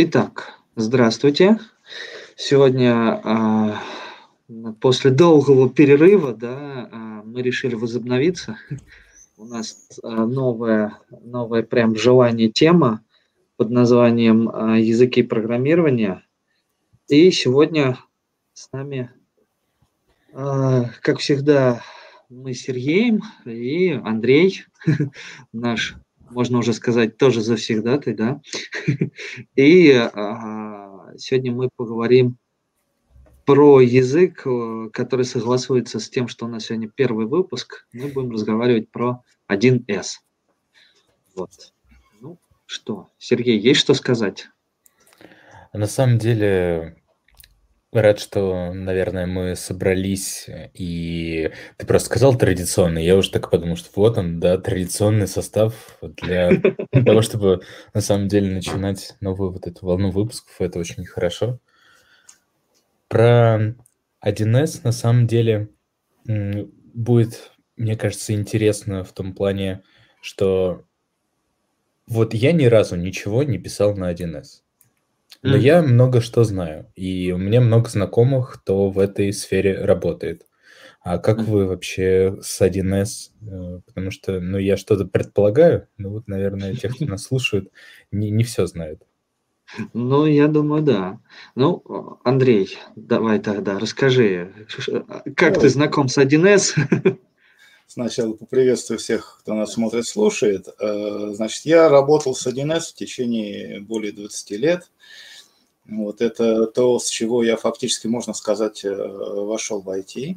Итак, здравствуйте. Сегодня а, после долгого перерыва да, а, мы решили возобновиться. У нас а, новая, новая прям желание тема под названием «Языки программирования». И сегодня с нами, как всегда, мы с Сергеем и Андрей, наш можно уже сказать, тоже завсегдатый, да. И а, сегодня мы поговорим про язык, э, который согласуется с тем, что у нас сегодня первый выпуск. Мы будем разговаривать про 1С. Вот. Ну что, Сергей, есть что сказать? На самом деле, Рад, что, наверное, мы собрались, и ты просто сказал традиционный. Я уже так подумал, что вот он, да, традиционный состав для того, чтобы на самом деле начинать новую вот эту волну выпусков. Это очень хорошо. Про 1С на самом деле будет, мне кажется, интересно в том плане, что вот я ни разу ничего не писал на 1С. Но mm. я много что знаю, и у меня много знакомых, кто в этой сфере работает. А как mm. вы вообще с 1С? Э, потому что, ну, я что-то предполагаю, ну, вот, наверное, те, кто нас слушают, не, не все знают. Ну, я думаю, да. Ну, Андрей, давай тогда расскажи, как ну, ты знаком с 1С? Сначала поприветствую всех, кто нас смотрит, слушает. Э, значит, я работал с 1С в течение более 20 лет. Вот это то, с чего я фактически, можно сказать, э, вошел в IT.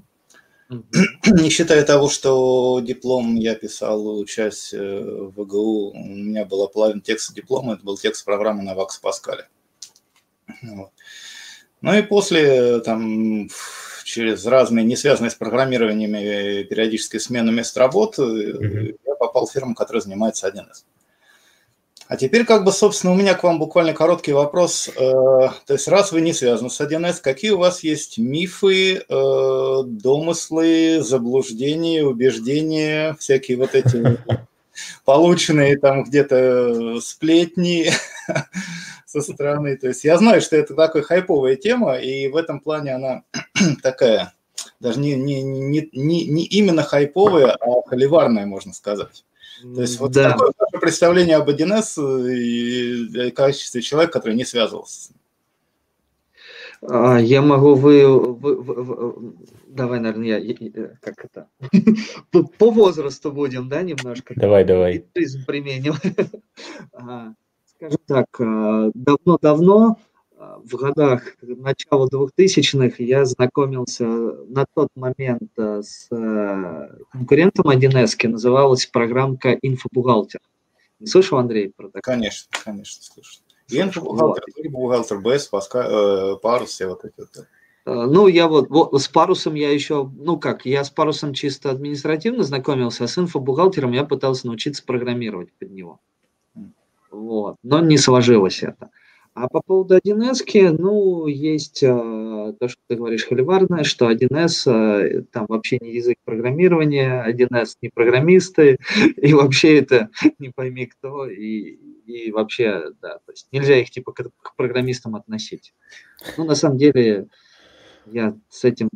Не считая того, что диплом я писал, учась э, в ВГУ, у меня была половина текста диплома, это был текст программы на Вакс Паскале. Вот. Ну и после, там, через разные, не связанные с программированием, периодической смены мест работы, mm-hmm. я попал в фирму, которая занимается 1С. А теперь, как бы, собственно, у меня к вам буквально короткий вопрос. Э, то есть, раз вы не связаны с 1С, какие у вас есть мифы, э, домыслы, заблуждения, убеждения, всякие вот эти полученные там где-то сплетни со стороны. То есть я знаю, что это такая хайповая тема, и в этом плане она такая, даже не, не, не, не, не именно хайповая, а холиварная, можно сказать. То есть вот да. такое ваше представление об 1С и в качестве человека, который не связывался а, Я могу вы, вы, вы давай, наверное, я, как это, по возрасту будем, да, немножко? Давай, давай. Жизнь применим. Скажем так, а, давно-давно в годах начала 2000-х я знакомился на тот момент э, с э, конкурентом 1С, называлась программка «Инфобухгалтер». Не слышал, Андрей, про такое? Конечно, конечно, слышал. Инфобухгалтер, вот. бухгалтер, БС, э, парус, все вот эти вот. Ну, я вот, вот с парусом я еще, ну как, я с парусом чисто административно знакомился, а с инфобухгалтером я пытался научиться программировать под него. Вот, но не сложилось это. А по поводу 1С, ну, есть э, то, что ты говоришь, холиварное, что 1С э, там вообще не язык программирования, 1С не программисты, и вообще это не пойми кто, и, и вообще, да, то есть нельзя их типа к, к программистам относить. Ну, на самом деле, я с этим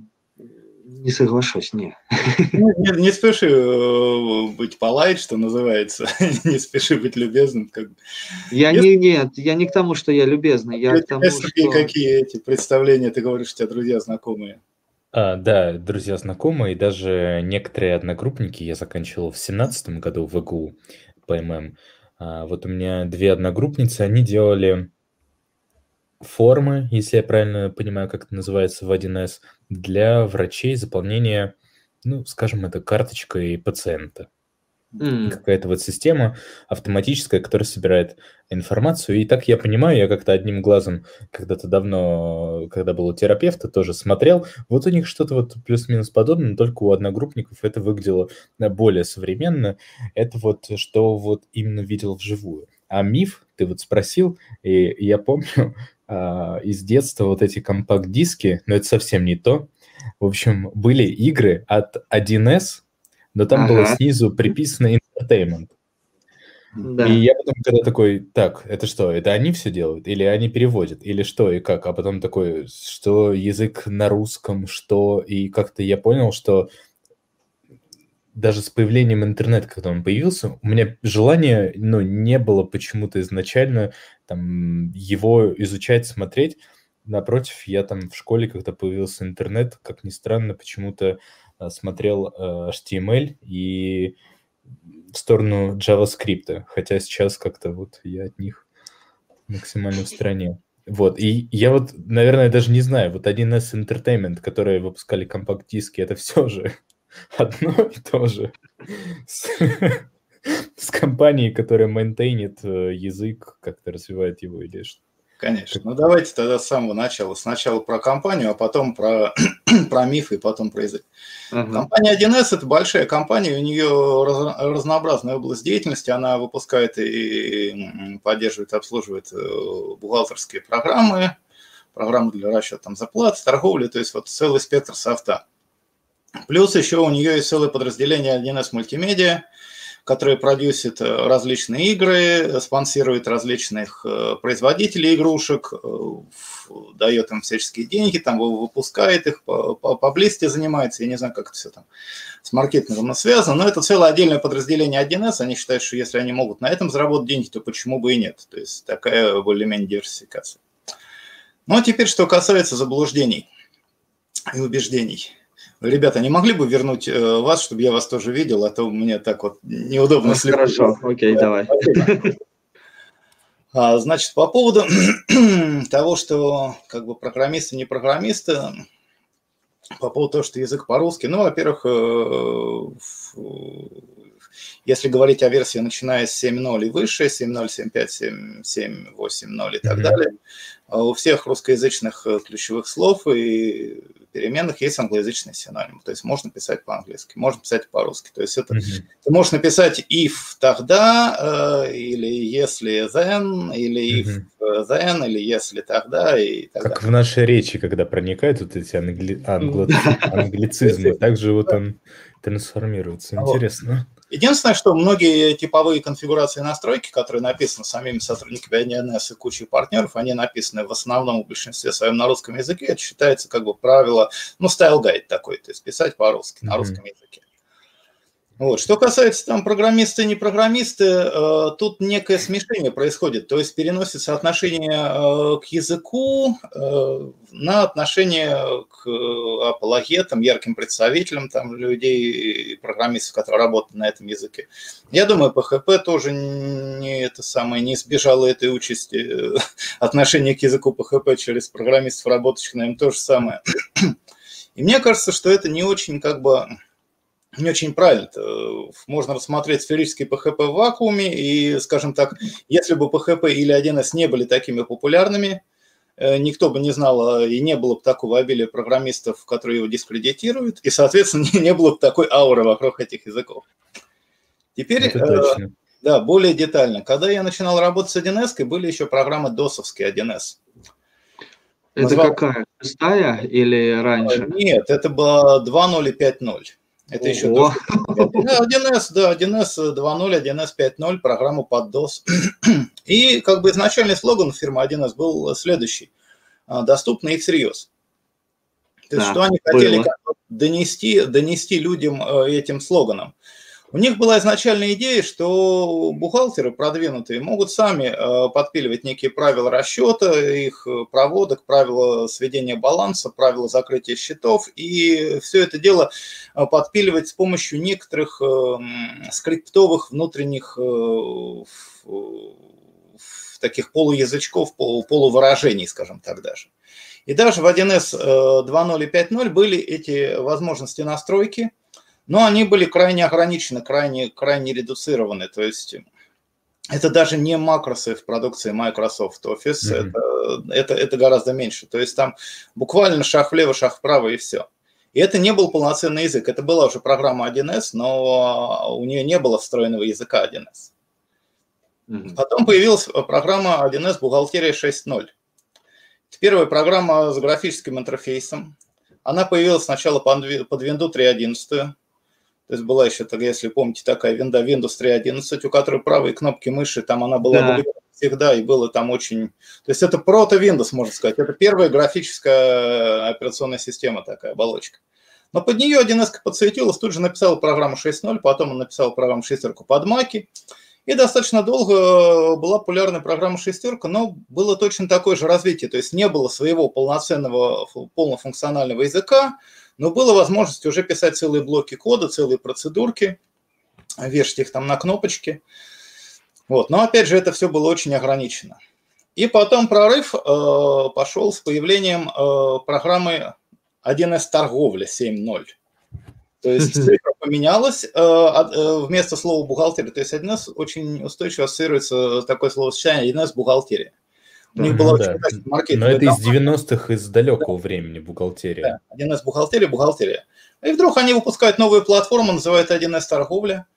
не соглашусь, не. Ну, не, не спеши э, быть полайт, что называется, не спеши быть любезным. Как... Я Если... не, нет, я не к тому, что я любезный, я к тому, что... Какие эти представления, ты говоришь, у тебя друзья знакомые? А, да, друзья знакомые, даже некоторые одногруппники, я заканчивал в семнадцатом году в ИГУ по ММ. А, вот у меня две одногруппницы, они делали формы, если я правильно понимаю, как это называется в 1С, для врачей заполнения, ну, скажем, это карточкой пациента. Mm. Какая-то вот система автоматическая, которая собирает информацию. И так я понимаю, я как-то одним глазом когда-то давно, когда был у терапевта, тоже смотрел. Вот у них что-то вот плюс-минус подобное, но только у одногруппников это выглядело более современно. Это вот что вот именно видел вживую. А миф, ты вот спросил, и я помню, а, из детства вот эти компакт-диски, но это совсем не то. В общем, были игры от 1С, но там ага. было снизу приписано Entertainment. Да. И я потом когда такой, так, это что, это они все делают? Или они переводят? Или что и как? А потом такой, что язык на русском, что... И как-то я понял, что даже с появлением интернета, когда он появился, у меня желания, ну, не было почему-то изначально там его изучать, смотреть. Напротив, я там в школе, когда появился интернет, как ни странно, почему-то э, смотрел э, HTML и в сторону JavaScript, хотя сейчас как-то вот я от них максимально в стороне. Вот, и я вот, наверное, даже не знаю, вот 1С Entertainment, которые выпускали компакт-диски, это все же одно и то же. С, с компанией, которая мейнтейнит э, язык, как-то развивает его или что. Конечно. Ну давайте тогда с самого начала. Сначала про компанию, а потом про, про миф и потом про язык. Uh-huh. Компания 1С – это большая компания, у нее раз, разнообразная область деятельности. Она выпускает и поддерживает, обслуживает э, бухгалтерские программы, программы для расчета там, зарплат, торговли, то есть вот целый спектр софта. Плюс еще у нее есть целое подразделение 1С мультимедиа, которое продюсит э, различные игры, спонсирует различных э, производителей игрушек, э, дает им всяческие деньги, там выпускает их, поблизости занимается, я не знаю, как это все там с маркетингом связано, но это целое отдельное подразделение 1С, они считают, что если они могут на этом заработать деньги, то почему бы и нет, то есть такая более-менее диверсификация. Ну а теперь, что касается заблуждений и убеждений – Ребята, не могли бы вернуть э, вас, чтобы я вас тоже видел, а то мне так вот неудобно ну, слепить. Хорошо, окей, давай. А, значит, по поводу того, что как бы программисты, не программисты, по поводу того, что язык по-русски, ну, во-первых, э, если говорить о версии, начиная с 7.0 и выше, 7.0, 7.5, 7.7, 8.0 и так mm-hmm. далее, а у всех русскоязычных э, ключевых слов и переменных есть англоязычный синоним. То есть можно писать по-английски, можно писать по-русски. То есть это mm-hmm. ты можешь написать if тогда, э, или если then, или if mm-hmm. then, или если тогда и так Как далее. в нашей речи, когда проникают вот эти англи... англи... англицизмы, также вот он трансформируется. Интересно. Единственное, что многие типовые конфигурации настройки, которые написаны самими сотрудниками 1С и кучей партнеров, они написаны в основном в большинстве своем на русском языке. Это считается как бы правило, ну, style guide такой, то есть писать по-русски, mm-hmm. на русском языке. Вот. Что касается там программисты и не программисты, э, тут некое смешение происходит, то есть переносится отношение э, к языку э, на отношение к апологетам, ярким представителям там, людей, программистов, которые работают на этом языке. Я думаю, PHP тоже не, это самое, не избежало этой участи. Отношение к языку PHP через программистов, работающих на нем, то же самое. И мне кажется, что это не очень как бы не очень правильно. Можно рассмотреть сферический PHP в вакууме, и, скажем так, если бы PHP или 1С не были такими популярными, э, никто бы не знал, а, и не было бы такого обилия программистов, которые его дискредитируют, и, соответственно, не, было бы такой ауры вокруг этих языков. Теперь, э, да, более детально. Когда я начинал работать с 1С, были еще программы DOS-овские 1С. Это Назвал... какая? Шестая или раньше? Нет, это было 2.0 и 5.0. Это еще до... 1С, да, 1С 2.0, 1С 5.0, программу под DOS. И как бы изначальный слоган фирмы 1С был следующий. А, Доступно и всерьез. То есть, да, что они хотели донести, донести людям э, этим слоганом. У них была изначальная идея, что бухгалтеры продвинутые могут сами э, подпиливать некие правила расчета, их э, проводок, правила сведения баланса, правила закрытия счетов, и все это дело э, подпиливать с помощью некоторых скриптовых внутренних таких полуязычков, полуваражений, скажем так даже. И даже в 1С 2.0 и 5.0 были эти возможности настройки – но они были крайне ограничены, крайне, крайне редуцированы. То есть это даже не макросы в продукции Microsoft Office, mm-hmm. это, это, это гораздо меньше. То есть там буквально шаг влево, шаг вправо и все. И это не был полноценный язык. Это была уже программа 1С, но у нее не было встроенного языка 1С. Mm-hmm. Потом появилась программа 1С «Бухгалтерия 6.0». Это первая программа с графическим интерфейсом. Она появилась сначала под Windows 3.11, То есть была еще, если помните, такая винда Windows 3.11, у которой правые кнопки мыши, там она была да. всегда, и было там очень... То есть это прото-Windows, можно сказать. Это первая графическая операционная система такая, оболочка. Но под нее 1С подсветилась, тут же написал программу 6.0, потом он написал программу шестерку под Маки. И достаточно долго была популярная программа «шестерка», но было точно такое же развитие. То есть не было своего полноценного, полнофункционального языка, но была возможность уже писать целые блоки кода, целые процедурки, вешать их там на кнопочки. Вот. Но опять же, это все было очень ограничено. И потом прорыв э, пошел с появлением э, программы 1С торговля 7.0. То есть цифра поменялась э, э, вместо слова бухгалтерия. То есть 1С очень устойчиво ассоциируется такое словосочетание 1С бухгалтерия. У них была да. очень маркетинг. Но это из 90-х, из далекого да. времени бухгалтерия. Да, 1С бухгалтерия, бухгалтерия. И вдруг они выпускают новую платформу, называют 1С торговля.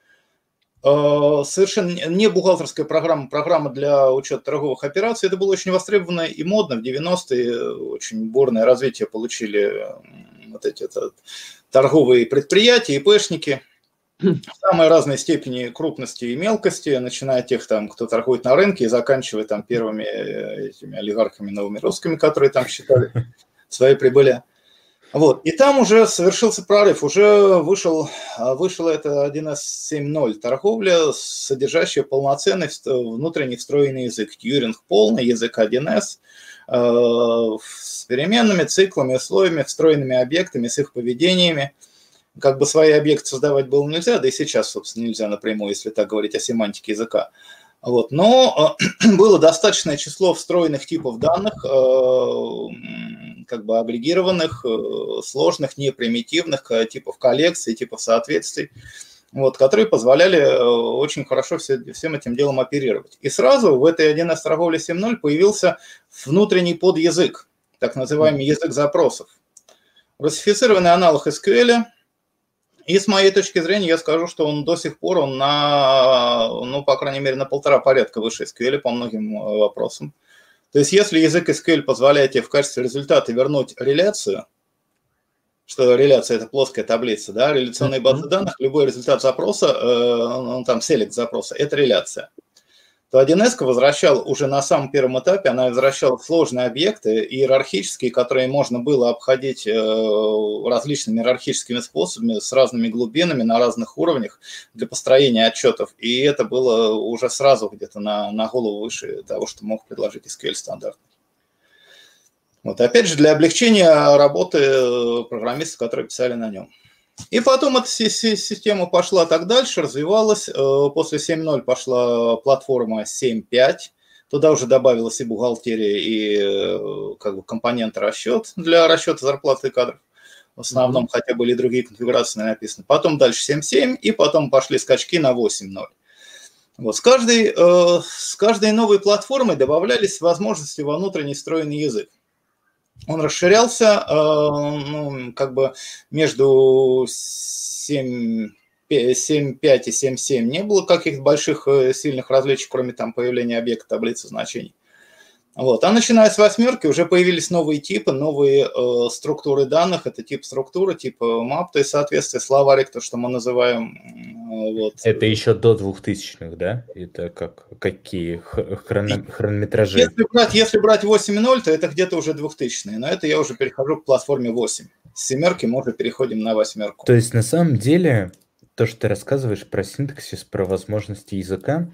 Э, совершенно не бухгалтерская программа, программа для учета торговых операций. Это было очень востребовано и модно. В 90-е очень бурное развитие получили вот эти это, торговые предприятия, ИПшники – самой разной степени крупности и мелкости, начиная от тех, там, кто торгует на рынке, и заканчивая там первыми э, этими олигархами новыми русскими, которые там считали свои прибыли. Вот. И там уже совершился прорыв, уже вышел, вышел это 1С 7.0 торговля, содержащая полноценный внутренний встроенный язык. Тьюринг полный, язык 1С, э, с переменными, циклами, условиями, встроенными объектами, с их поведениями – как бы свои объекты создавать было нельзя, да и сейчас, собственно, нельзя напрямую, если так говорить о семантике языка. Вот. Но э, было достаточное число встроенных типов данных, э, как бы агрегированных, э, сложных, непримитивных типов коллекций, типов соответствий, вот, которые позволяли очень хорошо все, всем этим делом оперировать. И сразу в этой 1С торговле 7.0 появился внутренний подязык, так называемый язык запросов. Русифицированный аналог SQL – и с моей точки зрения я скажу, что он до сих пор он на, ну, по крайней мере, на полтора порядка выше SQL по многим э, вопросам. То есть если язык SQL позволяет тебе в качестве результата вернуть реляцию, что реляция – это плоская таблица, да, реляционные базы данных, любой результат запроса, э, ну, там, селект запроса – это реляция то 1С возвращал уже на самом первом этапе, она возвращала сложные объекты иерархические, которые можно было обходить э, различными иерархическими способами, с разными глубинами, на разных уровнях для построения отчетов. И это было уже сразу где-то на, на голову выше того, что мог предложить SQL стандарт. Вот опять же, для облегчения работы э, программистов, которые писали на нем. И потом эта система пошла так дальше, развивалась. Э, после 7.0 пошла платформа 7.5. Туда уже добавилась и бухгалтерия, и э, как бы компоненты расчет для расчета зарплаты кадров. В основном, mm-hmm. хотя были и другие конфигурации написаны. Потом дальше 7.7, и потом пошли скачки на 8.0. Вот. С, каждой, э, с каждой новой платформой добавлялись возможности во внутренний встроенный язык он расширялся, э, ну, как бы между 7, 7.5 и 7.7 не было каких-то больших э, сильных различий, кроме там появления объекта таблицы значений. Вот. А начиная с восьмерки уже появились новые типы, новые э, структуры данных. Это тип структуры, тип map, то есть соответствие словарик, то, что мы называем. Э, вот. Это еще до 2000-х, да? Это как, какие хрон... хронометражи? Если брать, если брать 8.0, то это где-то уже 2000-е. Но это я уже перехожу к платформе 8. С семерки мы уже переходим на восьмерку. То есть на самом деле то, что ты рассказываешь про синтаксис, про возможности языка,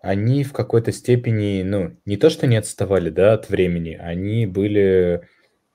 они в какой-то степени, ну, не то, что не отставали, да, от времени, они были,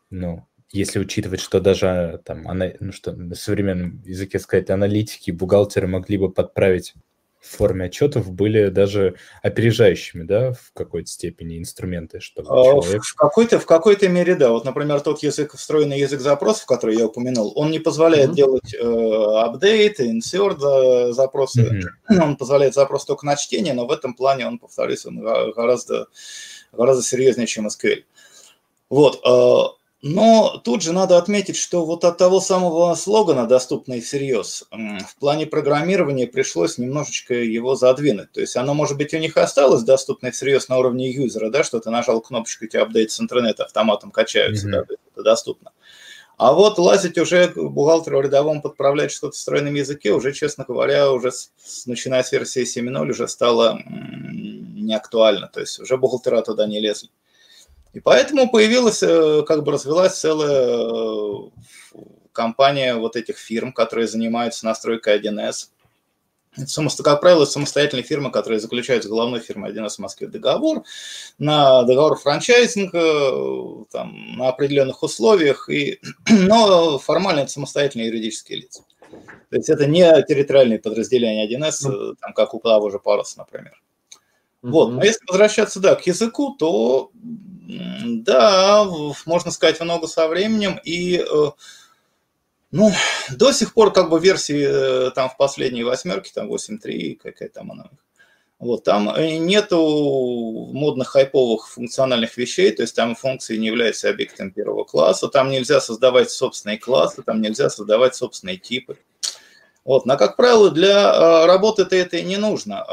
ну, если учитывать, что даже там, ну, что на современном языке сказать, аналитики, бухгалтеры могли бы подправить в форме отчетов были даже опережающими, да, в какой-то степени инструменты, чтобы а, человек... В какой-то, в какой-то мере, да. Вот, например, тот язык, встроенный язык запросов, который я упомянул, он не позволяет mm-hmm. делать апдейт, э, insert запросы. Mm-hmm. Он позволяет запрос только на чтение, но в этом плане он, повторюсь, он гораздо, гораздо серьезнее, чем SQL. Вот. Э, но тут же надо отметить, что вот от того самого слогана «доступный всерьез» в плане программирования пришлось немножечко его задвинуть. То есть оно, может быть, у них осталось доступное всерьез на уровне юзера, да, что ты нажал кнопочку, у тебя апдейт с интернета автоматом качаются, mm-hmm. да, это доступно. А вот лазить уже бухгалтеру рядовому подправлять что-то в встроенном языке уже, честно говоря, уже с, начиная с версии 7.0 уже стало не актуально. То есть уже бухгалтера туда не лезли. И поэтому появилась, э, как бы развилась целая э, компания вот этих фирм, которые занимаются настройкой 1С. Это, как правило, самостоятельные фирмы, которые заключают с головной фирмой 1С в Москве договор на договор франчайзинга э, там, на определенных условиях, и, но формально это самостоятельные юридические лица. То есть это не территориальные подразделения 1С, там, как у того же Парус, например. Вот, но если возвращаться, да, к языку, то, да, можно сказать, много со временем, и, э, ну, до сих пор, как бы, версии э, там в последней восьмерке, там 8.3, какая там она, вот, там э, нету модных хайповых функциональных вещей, то есть там функции не являются объектом первого класса, там нельзя создавать собственные классы, там нельзя создавать собственные типы. Вот, но, как правило, для работы-то это и не нужно.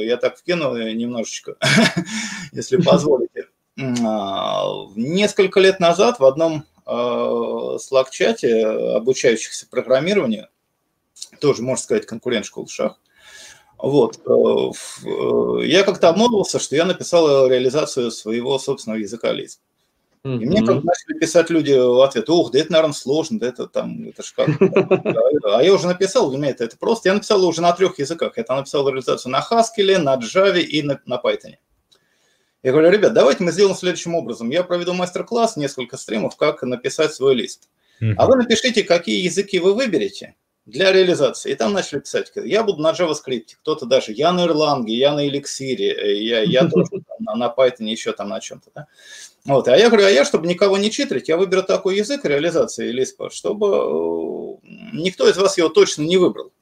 Я так вкину немножечко, если позволите. А, несколько лет назад в одном э, Slack-чате обучающихся программированию, тоже, можно сказать, конкурент школ шах, вот, я как-то обмолвился, что я написал реализацию своего собственного языка Lisp. И мне как начали писать люди в ответ, ух, да это, наверное, сложно, да это там, это ж как. А я уже написал, для меня это, это просто. Я написал уже на трех языках. Я написал реализацию на Haskell, на Java и на, на Python. Я говорю, ребят, давайте мы сделаем следующим образом. Я проведу мастер-класс, несколько стримов, как написать свой лист. А вы напишите, какие языки вы выберете для реализации. И там начали писать, я буду на JavaScript, кто-то даже, я на Erlang, я на Elixir, я, я тоже на, на Python, еще там на чем-то. Да? Вот. А я говорю, а я, чтобы никого не читрить, я выберу такой язык реализации Lisp, чтобы э, никто из вас его точно не выбрал.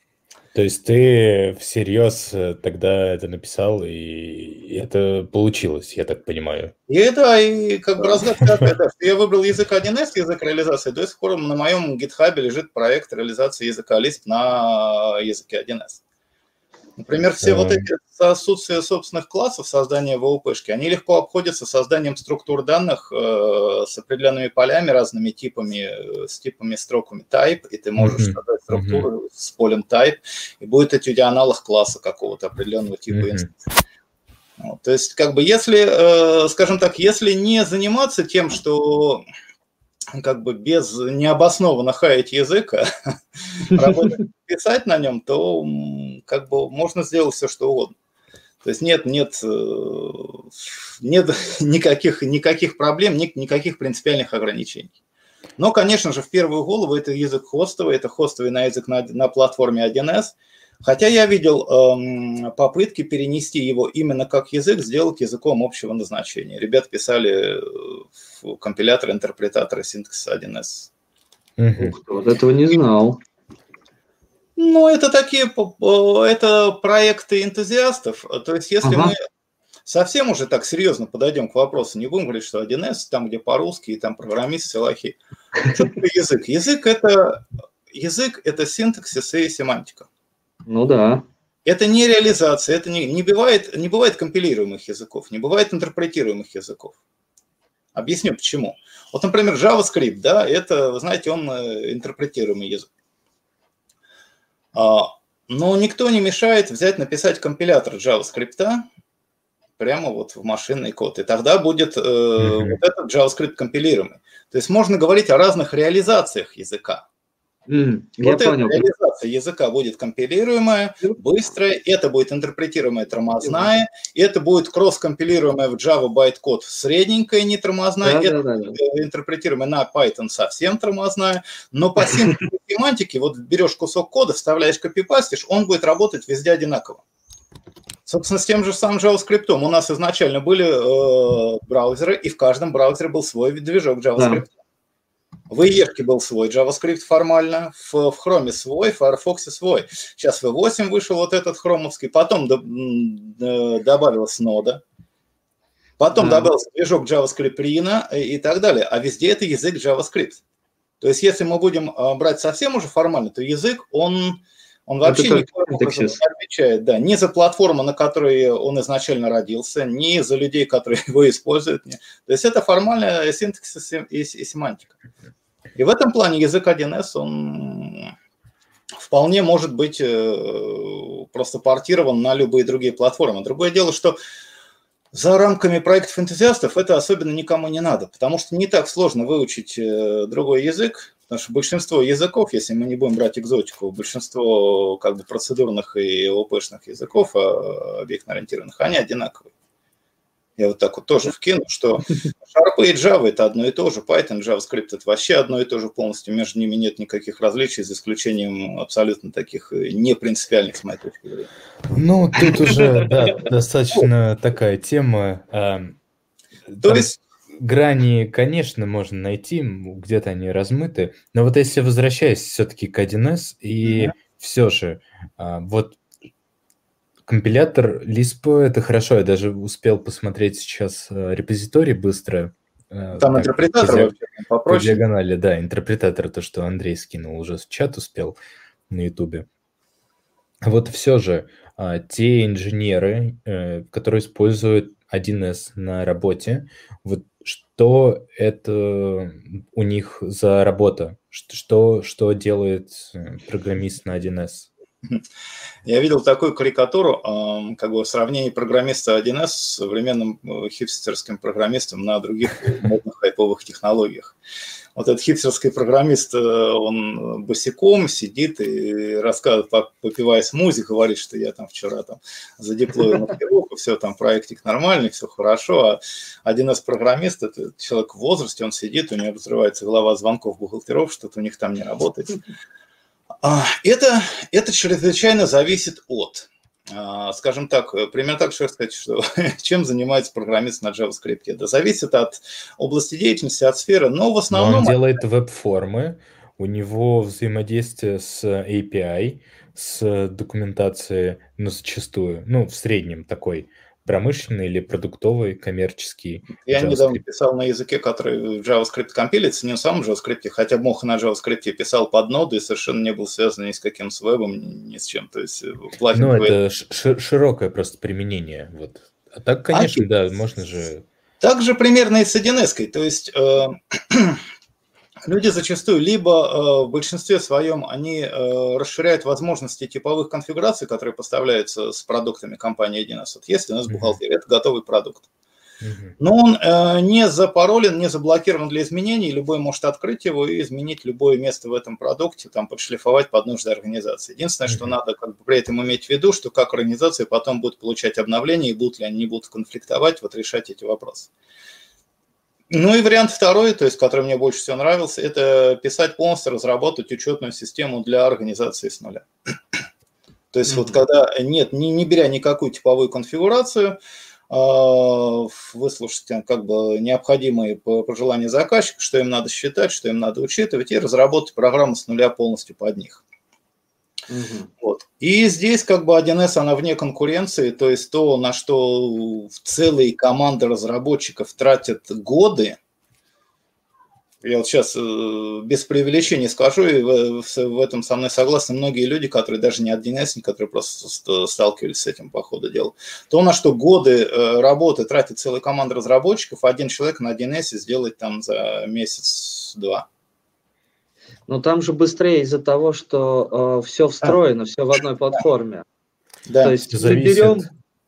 То есть ты всерьез э, тогда это написал, и это получилось, я так понимаю. И это, и как бы разгадка да, что я выбрал язык 1С, язык реализации, до сих пор на моем GitHub лежит проект реализации языка Lisp на языке 1С. Например, все вот эти отсутствия собственных классов создания ВОПшки, они легко обходятся созданием структур данных э, с определенными полями, разными типами, э, с типами строками type, и ты можешь mm-hmm. создать структуру mm-hmm. с полем type, и будет тебя аналог класса какого-то определенного типа mm-hmm. инстанции. Вот, то есть, как бы, если, э, скажем так, если не заниматься тем, что как бы без необоснованно хаять языка, работать, писать на нем, то как бы можно сделать все, что угодно. То есть нет, нет, э, нет никаких, никаких проблем, никаких принципиальных ограничений. Но, конечно же, в первую голову это язык хостовый, это хостовый на язык на, на платформе 1С. Хотя я видел эм, попытки перенести его именно как язык, сделать языком общего назначения. Ребят писали э, в компилятор, интерпретатор синтаксиса 1С. Ух ты, вот этого не знал. Ну, это такие, это проекты энтузиастов. То есть, если ага. мы совсем уже так серьезно подойдем к вопросу, не будем говорить, что 1С, там, где по-русски, там. Что такое язык? Язык это, язык – это синтаксис и семантика. Ну да. Это не реализация, это не, не, бывает, не бывает компилируемых языков, не бывает интерпретируемых языков. Объясню почему. Вот, например, JavaScript, да, это, вы знаете, он э, интерпретируемый язык. А, но никто не мешает взять, написать компилятор JavaScript прямо вот в машинный код. И тогда будет э, mm-hmm. вот этот JavaScript компилируемый. То есть можно говорить о разных реализациях языка. М, вот эта понял. реализация языка будет компилируемая, быстрая, это будет интерпретируемая тормозная, это будет кросс-компилируемая в Java байт-код средненькая, не тормозная, да, это да, да, да. интерпретируемая на Python совсем тормозная, но по семантике, вот берешь кусок кода, вставляешь копипастишь, он будет работать везде одинаково. Собственно, с тем же самым JavaScript у нас изначально были э, браузеры, и в каждом браузере был свой движок JavaScript. Да. В EE был свой JavaScript формально, в, в Chrome свой, в Firefox свой. Сейчас в 8 вышел вот этот хромовский, потом до, до, добавилась нода, потом да. добавился движок JavaScript Rina и, и так далее. А везде это язык JavaScript. То есть если мы будем а, брать совсем уже формально, то язык, он, он вообще не отвечает. Да, ни за платформу, на которой он изначально родился, ни за людей, которые его используют. То есть это формальная синтаксис и, и семантика. И в этом плане язык 1С, он вполне может быть э, просто портирован на любые другие платформы. Другое дело, что за рамками проектов энтузиастов это особенно никому не надо, потому что не так сложно выучить э, другой язык, потому что большинство языков, если мы не будем брать экзотику, большинство как бы процедурных и ОПшных языков, а, объектно-ориентированных, они одинаковые. Я вот так вот тоже вкину, что Sharp и Java это одно и то же, Python, JavaScript это вообще одно и то же полностью, между ними нет никаких различий, за исключением абсолютно таких э, не принципиальных, с моей точки зрения. Ну, тут уже да, достаточно такая тема. А, то есть грани, конечно, можно найти, где-то они размыты, но вот если возвращаясь все-таки к 1С, и mm-hmm. все же, а, вот Компилятор Lisp это хорошо, я даже успел посмотреть сейчас э, репозиторий быстро. Э, Там так, интерпретатор по, вообще попроще. По диагонали, да, интерпретатор, то, что Андрей скинул, уже в чат успел на Ютубе. Вот все же, а, те инженеры, э, которые используют 1С на работе, вот что это у них за работа? Что, что делает программист на 1С? Я видел такую карикатуру, как бы в сравнении программиста 1С с современным э, хипстерским программистом на других модных хайповых технологиях. Вот этот хипстерский программист, э, он босиком сидит и рассказывает, попивая смузи, говорит, что я там вчера там задеплоил маркировку, все там проектик нормальный, все хорошо, а 1С программист, это человек в возрасте, он сидит, у него разрывается голова звонков бухгалтеров, что-то у них там не работает. А, это, это чрезвычайно зависит от, а, скажем так, примерно так, что сказать, что чем занимается программист на JavaScript. Это зависит от области деятельности, от сферы, но в основном... Но он делает веб-формы, у него взаимодействие с API, с документацией, ну, зачастую, ну, в среднем такой промышленный или продуктовый, коммерческий. Я JavaScript. недавно писал на языке, который в JavaScript компилится, не на самом JavaScript, хотя мог на JavaScript писал под ноду и совершенно не был связан ни с каким с вебом, ни с чем. То есть Ну, это широкое просто применение. Вот. А так, конечно, а, да, можно же... Так же примерно и с 1С. То есть э, люди зачастую либо э, в большинстве своем они э, расширяют возможности типовых конфигураций, которые поставляются с продуктами компании 1С. Вот если у нас бухгалтерия, это готовый продукт. Но он э, не запаролен, не заблокирован для изменений, любой может открыть его и изменить любое место в этом продукте, там подшлифовать под нужды организации. Единственное, что надо как бы при этом иметь в виду, что как организация потом будет получать обновления и будут ли они не будут конфликтовать, вот решать эти вопросы. Ну и вариант второй, то есть, который мне больше всего нравился, это писать полностью, разработать учетную систему для организации с нуля. То есть mm-hmm. вот когда нет, не, не беря никакую типовую конфигурацию, а, выслушать как бы необходимые пожелания заказчика, что им надо считать, что им надо учитывать, и разработать программу с нуля полностью под них. Угу. Вот. И здесь как бы 1С, она вне конкуренции, то есть то, на что целые команды разработчиков тратят годы, я вот сейчас э, без преувеличения скажу, и в, этом со мной согласны многие люди, которые даже не 1С, которые просто сталкивались с этим по ходу дела. То, на что годы э, работы тратит целая команда разработчиков, один человек на 1С сделает там за месяц-два. Но там же быстрее из-за того, что э, все встроено, а. все в одной платформе. Да. То есть Зависит берем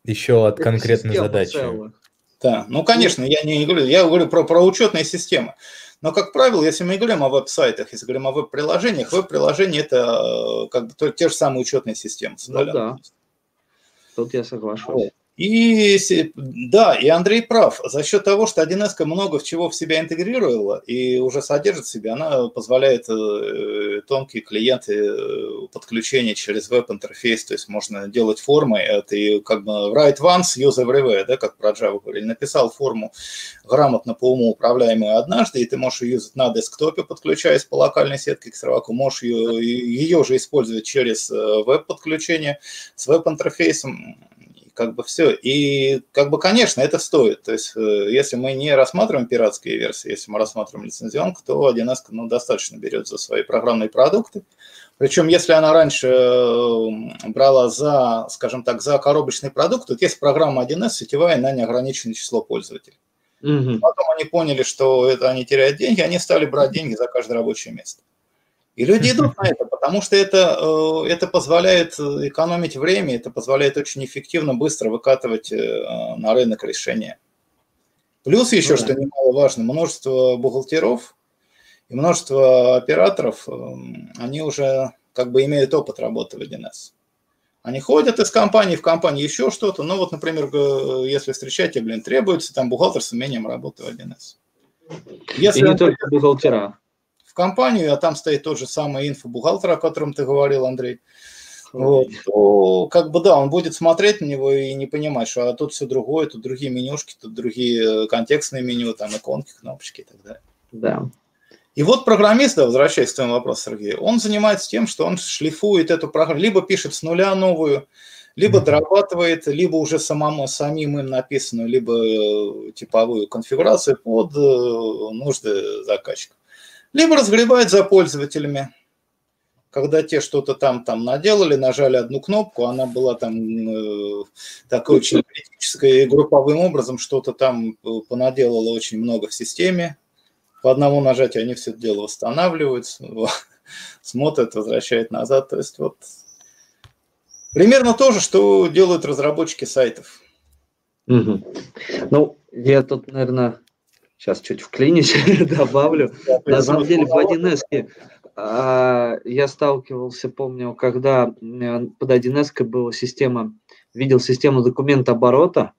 еще от конкретной задачи. Целую. Да, ну конечно, я не говорю, я говорю про, про учетные системы. Но, как правило, если мы говорим о веб-сайтах, если говорим о веб-приложениях, веб-приложение – это э, как бы те же самые учетные системы. Ну, да, тут я соглашусь. И да, и Андрей прав. За счет того, что 1С много чего в себя интегрировала и уже содержит в себе, она позволяет э, тонкие клиенты э, подключения через веб-интерфейс, то есть можно делать формы, и как бы write once, use everywhere, да, как про Java говорили. Написал форму грамотно по уму управляемую однажды, и ты можешь ее юзать на десктопе, подключаясь по локальной сетке к серваку, можешь ее, ее же использовать через э, веб-подключение с веб-интерфейсом, как бы все. И как бы, конечно, это стоит. То есть, э, если мы не рассматриваем пиратские версии, если мы рассматриваем лицензионку, то 1С ну, достаточно берет за свои программные продукты. Причем, если она раньше э, брала за, скажем так, за коробочный продукт, то есть программа 1С сетевая на неограниченное число пользователей. Угу. Потом они поняли, что это они теряют деньги, они стали брать деньги за каждое рабочее место. И люди идут на это, потому что это, э, это позволяет экономить время, это позволяет очень эффективно, быстро выкатывать э, на рынок решения. Плюс еще, ну, да. что немаловажно, множество бухгалтеров и множество операторов, эм, они уже как бы имеют опыт работы в 1С. Они ходят из компании в компанию еще что-то. Ну вот, например, если встречаете, блин, требуется там бухгалтер с умением работы в 1С. Если и не только бухгалтера. Компанию, а там стоит тот же самый инфобухгалтер, о котором ты говорил, Андрей. Вот, то как бы да, он будет смотреть на него и не понимать, что а тут все другое, тут другие менюшки, тут другие контекстные меню, там иконки, кнопочки и так далее. Да. И вот программист, да, возвращаясь к твоему вопросу, Сергей, он занимается тем, что он шлифует эту программу, либо пишет с нуля новую, либо mm-hmm. дорабатывает, либо уже самому, самим им написанную, либо э, типовую конфигурацию под э, нужды заказчика. Либо разгребает за пользователями, когда те что-то там, там наделали, нажали одну кнопку, она была там э, такой очень критической и групповым образом что-то там э, понаделала очень много в системе, по одному нажатию они все это дело восстанавливают, смотрят, возвращают назад. То есть вот примерно то же, что делают разработчики сайтов. Угу. Ну, я тут, наверное, сейчас чуть вклинюсь, добавлю. Да, На самом деле в 1С а, я сталкивался, помню, когда под 1С была система, видел систему документа оборота,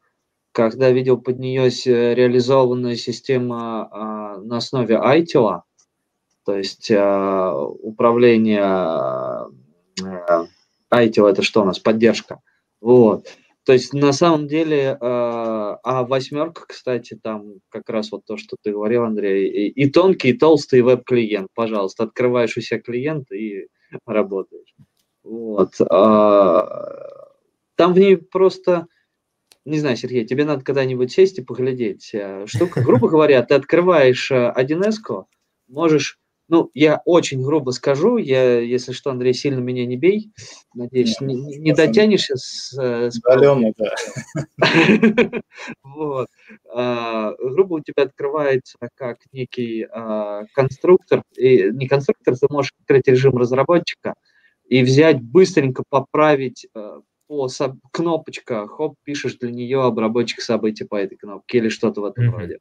когда видел под нее реализованная система а, на основе ITIL, то есть а, управление ITIL это что у нас, поддержка. Вот. То есть на самом деле, а восьмерка, кстати, там как раз вот то, что ты говорил, Андрей, и, и тонкий, и толстый веб-клиент, пожалуйста, открываешь у себя клиент и работаешь. Вот. Там в ней просто не знаю, Сергей, тебе надо когда-нибудь сесть и поглядеть. Э, штука, грубо говоря, ты открываешь 1С, э, можешь, ну, я очень грубо скажу, я, если что, Андрей, сильно меня не бей, надеюсь, Нет, не, не дотянешься с... Э, с Удаленно, да. Вот. А, грубо у тебя открывается как некий а, конструктор, и не конструктор, ты можешь открыть режим разработчика и взять, быстренько поправить по кнопочка, хоп, пишешь для нее обработчик событий по этой кнопке или что-то в этом mm-hmm. роде.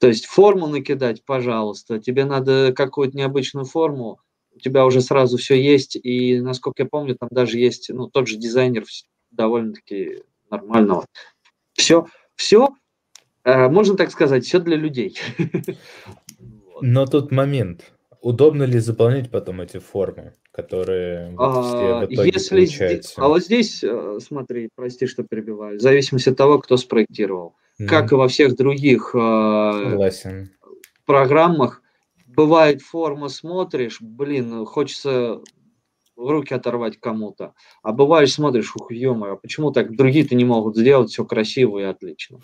То есть форму накидать, пожалуйста, тебе надо какую-то необычную форму, у тебя уже сразу все есть, и, насколько я помню, там даже есть, ну, тот же дизайнер довольно-таки нормального. Все, все, э, можно так сказать, все для людей. Но тут момент. Удобно ли заполнять потом эти формы? которые а, в итоге если здесь, А вот здесь, э, смотри, прости, что перебиваю, в зависимости от того, кто спроектировал. Как и во всех других э, программах, бывает форма смотришь, блин, хочется руки оторвать кому-то. А бываешь, смотришь, ух, ё а почему так другие-то не могут сделать все красиво и отлично?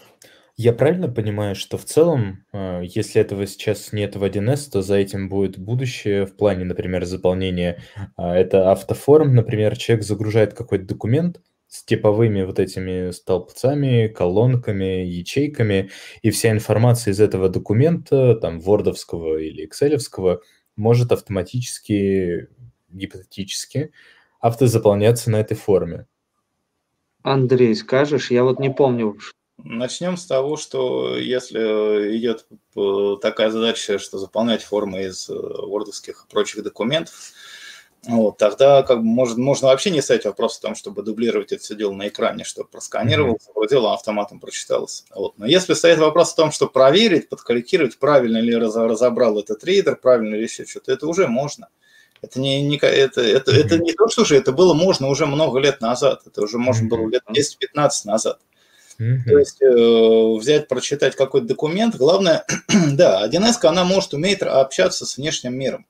Я правильно понимаю, что в целом, э, если этого сейчас нет в 1С, то за этим будет будущее в плане, например, заполнения. А, это автоформ, например, человек загружает какой-то документ с типовыми вот этими столбцами, колонками, ячейками, и вся информация из этого документа, там, вордовского или экселевского, может автоматически, гипотетически автозаполняться на этой форме. Андрей, скажешь? Я вот не помню, Начнем с того, что если идет э, такая задача, что заполнять формы из вордовских э, и прочих документов, вот, тогда как бы может, можно вообще не ставить вопрос о том, чтобы дублировать это все дело на экране, чтобы просканировал, загрузил, а автоматом прочиталось. Вот. Но если стоит вопрос о том, что проверить, подкорректировать, правильно ли разобрал этот рейдер, правильно ли еще что-то, это уже можно. Это не, не, это, это, это не то, что уже, это было можно уже много лет назад, это уже можно было лет 10-15 назад. Mm-hmm. То есть э, взять, прочитать какой-то документ. Главное, да, 1С, она может уметь общаться с внешним миром.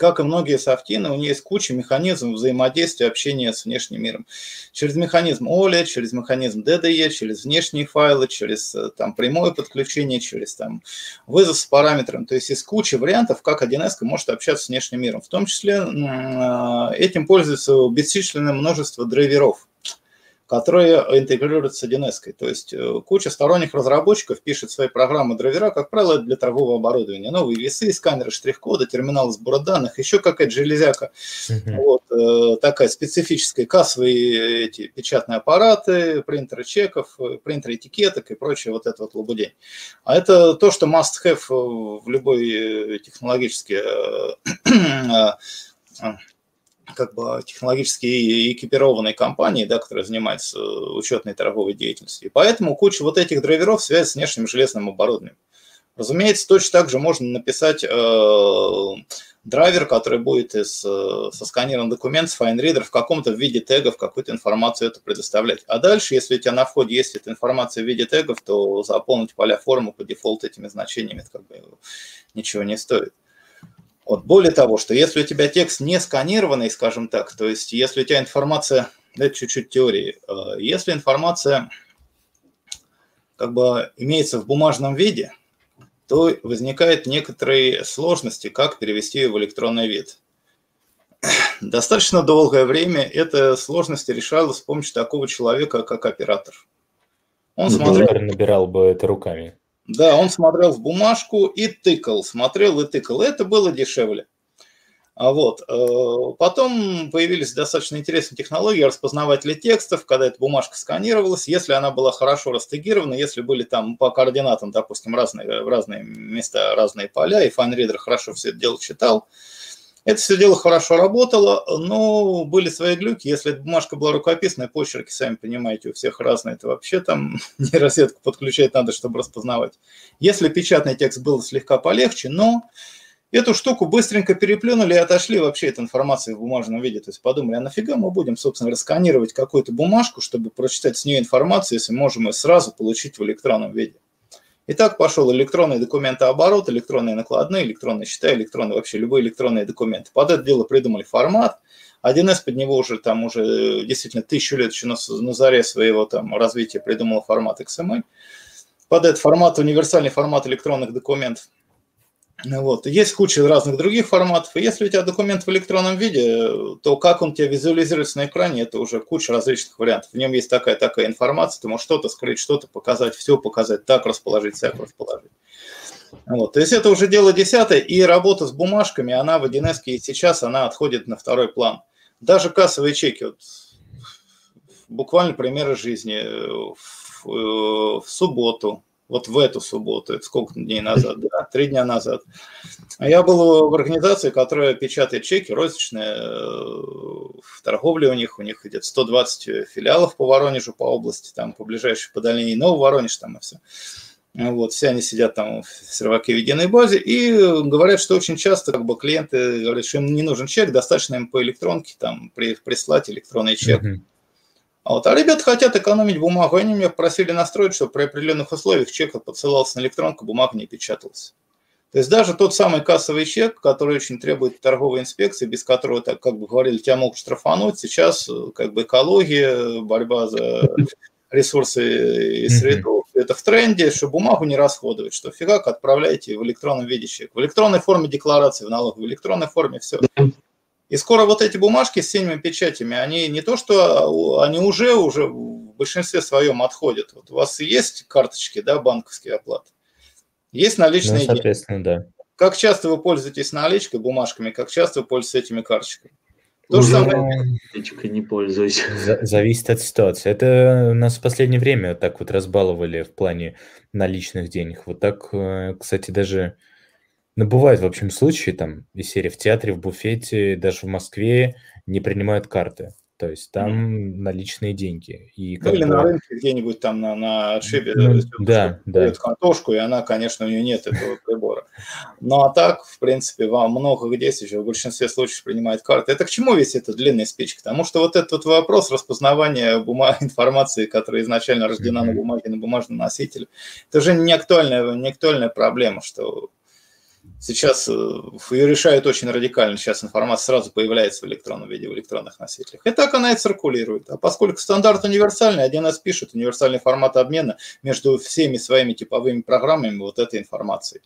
Как и многие софтины, у нее есть куча механизмов взаимодействия, общения с внешним миром. Через механизм OLED, через механизм DDE, через внешние файлы, через э, там, прямое подключение, через там, вызов с параметром. То есть есть куча вариантов, как 1С может общаться с внешним миром. В том числе э, этим пользуется бесчисленное множество драйверов которые интегрируют с 1С. То есть э, куча сторонних разработчиков пишет свои программы драйвера, как правило, для торгового оборудования. Новые весы, сканеры штрих-кода, терминалы сбора данных, еще какая-то железяка. Mm-hmm. Вот, э, такая специфическая, кассовые эти печатные аппараты, принтеры чеков, э, принтеры этикеток и прочее вот это вот лабудень. А это то, что must-have в любой технологически как бы технологически экипированной компании, да, которая занимается э, учетной торговой деятельностью. И поэтому куча вот этих драйверов связана с внешним железным оборудованием. Разумеется, точно так же можно написать э, драйвер, который будет из, э, со сканером документов, FineReader в каком-то виде тегов какую-то информацию это предоставлять. А дальше, если у тебя на входе есть эта информация в виде тегов, то заполнить поля формы по дефолту этими значениями это как бы ничего не стоит. Вот. Более того, что если у тебя текст не сканированный, скажем так, то есть если у тебя информация, это чуть-чуть теории, э, если информация как бы имеется в бумажном виде, то возникают некоторые сложности, как перевести ее в электронный вид. Достаточно долгое время эта сложность решалась с помощью такого человека, как оператор. Он смотрел... набирал бы это руками. Да, он смотрел в бумажку и тыкал, смотрел и тыкал. Это было дешевле. А вот. Э, потом появились достаточно интересные технологии распознавателя текстов, когда эта бумажка сканировалась, если она была хорошо растегирована, если были там по координатам, допустим, разные, разные места, разные поля, и FineReader хорошо все это дело читал, это все дело хорошо работало, но были свои глюки. Если бумажка была рукописная, почерки, сами понимаете, у всех разные. Это вообще там нейросетку подключать надо, чтобы распознавать. Если печатный текст был слегка полегче, но эту штуку быстренько переплюнули и отошли вообще от информации в бумажном виде. То есть подумали, а нафига мы будем, собственно, расканировать какую-то бумажку, чтобы прочитать с нее информацию, если можем ее сразу получить в электронном виде. И так пошел электронный документооборот, электронные накладные, электронные счета, электронные, вообще любые электронные документы. Под это дело придумали формат. 1С под него уже там уже действительно тысячу лет еще на, на заре своего там развития придумал формат XML. Под этот формат универсальный формат электронных документов – вот. Есть куча разных других форматов. Если у тебя документ в электронном виде, то как он тебе визуализируется на экране, это уже куча различных вариантов. В нем есть такая-такая информация, ты можешь что-то скрыть, что-то показать, все показать, так расположить, всяк расположить. Вот. То есть это уже дело десятое, и работа с бумажками, она в 1С и сейчас она отходит на второй план. Даже кассовые чеки, вот, буквально примеры жизни. В, в субботу вот в эту субботу, это сколько дней назад, да, три дня назад. А я был в организации, которая печатает чеки розничные, э, в торговле у них, у них где-то 120 филиалов по Воронежу, по области, там, по ближайшей, по дальней, Новый Воронеж там и все. Вот, все они сидят там в серваке в единой базе и говорят, что очень часто как бы, клиенты говорят, что им не нужен чек, достаточно им по электронке там прислать электронный чек. Mm-hmm. А, вот, а ребята хотят экономить бумагу. Они меня просили настроить, чтобы при определенных условиях чек подсылался на электронку, бумага не печаталась. То есть даже тот самый кассовый чек, который очень требует торговой инспекции, без которого, так как бы говорили, тебя могут штрафануть, сейчас э, как бы экология, борьба за ресурсы и среду, это в тренде, что бумагу не расходовать, что фигак отправляйте в электронном виде чек. В электронной форме декларации в налог, в электронной форме все. И скоро вот эти бумажки с синими печатями, они не то, что они уже, уже в большинстве своем отходят. Вот у вас есть карточки, да, банковские оплаты? Есть наличные ну, соответственно, деньги. да. Как часто вы пользуетесь наличкой, бумажками, как часто вы пользуетесь этими карточками? То же самое. Наличкой не пользуюсь. Зависит от ситуации. Это нас в последнее время так вот разбаловали в плане наличных денег. Вот так, э, кстати, даже ну, бывают, в общем, случаи, там, из серии в театре, в буфете, даже в Москве не принимают карты. То есть там mm. наличные деньги. И ну, или бы... на рынке где-нибудь там на, на отшибе ну, да, да. картошку, и она, конечно, у нее нет этого прибора. Ну, а так, в принципе, вам много где сейчас в большинстве случаев принимают карты. Это к чему весь этот длинный спич? Потому что вот этот вот вопрос распознавания бума... информации, которая изначально рождена mm-hmm. на бумаге, на бумажном носителе, это уже не актуальная, не актуальная проблема, что Сейчас э, ее решают очень радикально. Сейчас информация сразу появляется в электронном виде, в электронных носителях. И так она и циркулирует. А поскольку стандарт универсальный, 1С пишет универсальный формат обмена между всеми своими типовыми программами вот этой информацией.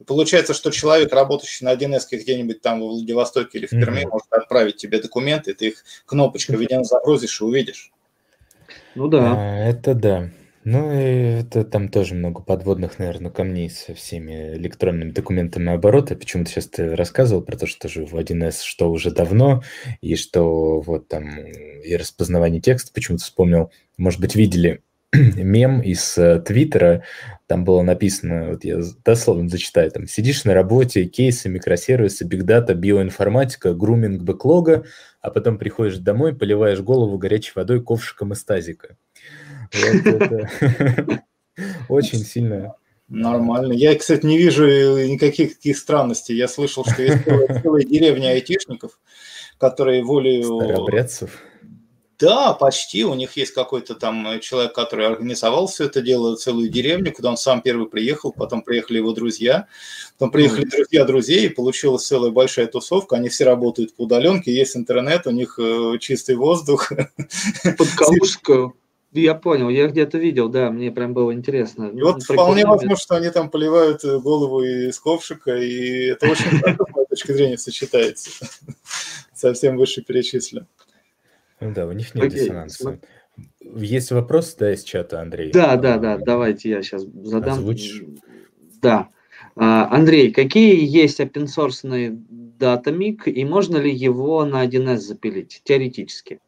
И получается, что человек, работающий на 1С где-нибудь там в Владивостоке или в Перми, mm-hmm. может отправить тебе документы, ты их кнопочкой, видимо, загрузишь и увидишь. Ну да. А, это да. Ну, и это там тоже много подводных, наверное, камней со всеми электронными документами оборота. Почему-то сейчас ты рассказывал про то, что же в 1С, что уже давно, и что вот там и распознавание текста. Почему-то вспомнил, может быть, видели мем из э, Твиттера, там было написано, вот я дословно зачитаю, там, сидишь на работе, кейсы, микросервисы, бигдата, биоинформатика, груминг бэклога, а потом приходишь домой, поливаешь голову горячей водой ковшиком из тазика. Очень сильно Нормально. Я, кстати, не вижу никаких таких странностей. Я слышал, что есть целая деревня айтишников, которые волею... Старообрядцев? Да, почти. У них есть какой-то там человек, который организовал все это дело, целую деревню, куда он сам первый приехал, потом приехали его друзья, потом приехали друзья друзей, и получилась целая большая тусовка. Они все работают по удаленке, есть интернет, у них э, чистый воздух. Под Калужскую. Я понял, я где-то видел, да, мне прям было интересно. И вот вполне возможно, что они там поливают э, голову из ковшика, и это очень с моей точки зрения сочетается со всем выше перечисленным. Ну да, у них нет Окей. диссонанса. Есть вопрос, да, из чата, Андрей? Да, да, да, давайте я сейчас задам. Озвучишь? Да. А, Андрей, какие есть open source датамик, и можно ли его на 1С запилить, теоретически?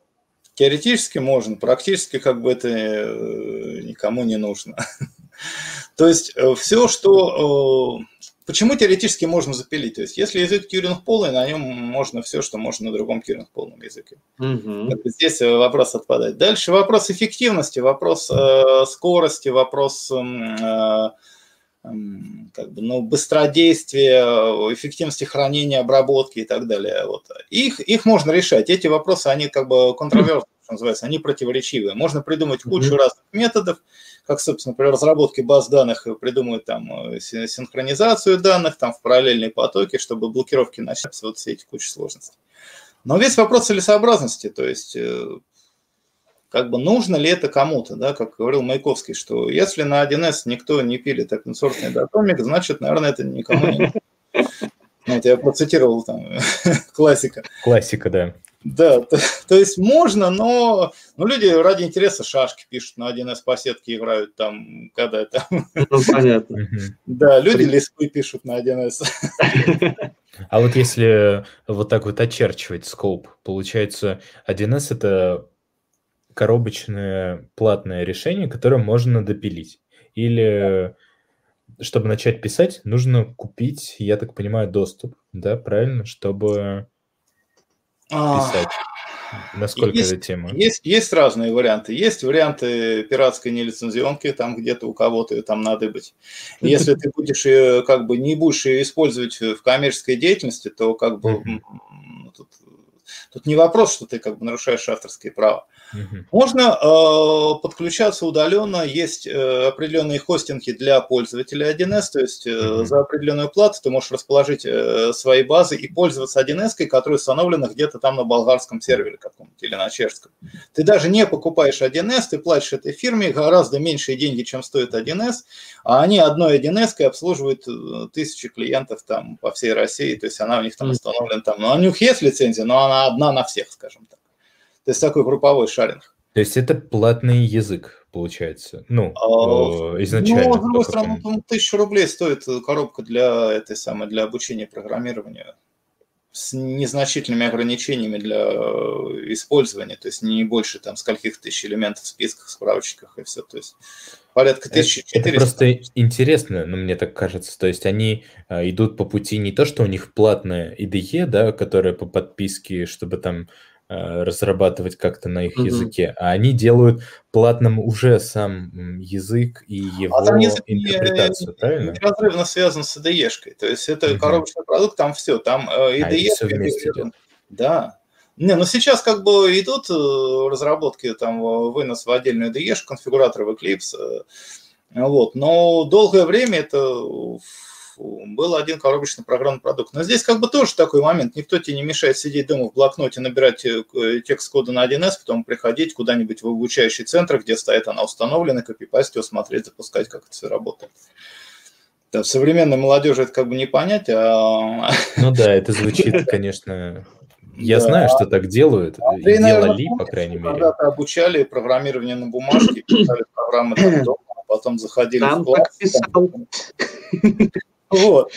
Теоретически можно, практически как бы это э, никому не нужно. То есть э, все, что э, Почему теоретически можно запилить? То есть, если язык Тьюринг полный, на нем можно все, что можно на другом Тьюринг полном языке. Угу. Здесь вопрос отпадает. Дальше вопрос эффективности, вопрос э, скорости, вопрос э, как бы, ну, быстродействия, эффективности хранения, обработки и так далее. Вот. Их, их можно решать. Эти вопросы, они как бы контроверсны, что называется, они противоречивые. Можно придумать кучу mm-hmm. разных методов, как, собственно, при разработке баз данных придумают там э, синхронизацию данных, там в параллельные потоки, чтобы блокировки начать, вот все эти кучи сложностей. Но весь вопрос целесообразности, то есть э, как бы нужно ли это кому-то, да, как говорил Маяковский, что если на 1С никто не пилит open source датомик, значит, наверное, это никому не нужно. Вот я процитировал там классика. Классика, да. Да, то, то есть можно, но ну, люди ради интереса шашки пишут на 1С по сетке играют там, когда это... Ну, понятно. Да, люди лиспы пишут на 1С. А вот если вот так вот очерчивать скоп, получается 1С это коробочное платное решение, которое можно допилить. Или чтобы начать писать, нужно купить, я так понимаю, доступ, да, правильно, чтобы писать. Насколько есть, эта тема? Есть, есть разные варианты. Есть варианты пиратской нелицензионки, там где-то у кого-то ее там надо быть. Если ты будешь ее, как бы, не будешь ее использовать в коммерческой деятельности, то как бы тут, тут не вопрос, что ты как бы нарушаешь авторские права. Можно э, подключаться удаленно, есть э, определенные хостинги для пользователей 1С, то есть э, за определенную плату ты можешь расположить э, свои базы и пользоваться 1С, которая установлена где-то там на болгарском сервере каком-то или на чешском. Ты даже не покупаешь 1С, ты платишь этой фирме гораздо меньшие деньги, чем стоит 1С, а они одной 1С обслуживают э, тысячи клиентов там по всей России, то есть она у них там установлена там, ну, у них есть лицензия, но она одна на всех, скажем так. То есть такой групповой шаринг. То есть это платный язык, получается, ну, а, изначально. Ну, с другой стороны, ну, тысячу рублей стоит коробка для этой самой, для обучения программированию с незначительными ограничениями для э, использования, то есть не больше там скольких тысяч элементов в списках, справочниках и все, то есть порядка 1400. Это, просто интересно, ну, мне так кажется, то есть они идут по пути не то, что у них платная IDE, да, которая по подписке, чтобы там Э, разрабатывать как-то на их mm-hmm. языке, а они делают платным уже сам язык и его а там язык интерпретацию, не, правильно? Неразрывно связан с IDE-шкой, то есть это mm-hmm. коробочный продукт, там все, там IDE... А, все вместе идет. Да, не, ну сейчас как бы идут э, разработки, там вынос в отдельную IDE, конфигуратор в Eclipse, вот, но долгое время это был один коробочный программный продукт. Но здесь как бы тоже такой момент. Никто тебе не мешает сидеть дома в блокноте, набирать э, текст кода на 1С, потом приходить куда-нибудь в обучающий центр, где стоит она установлена, копипасть его, смотреть, запускать, как это все работает. Да, современной молодежи это как бы не понять, а... Ну да, это звучит, конечно, Я да. знаю, что так делают, Андрей, делали, наверное, по крайней мере. Когда-то обучали программирование на бумажке, писали программы там дома, а потом заходили там в класс. Там... Вот.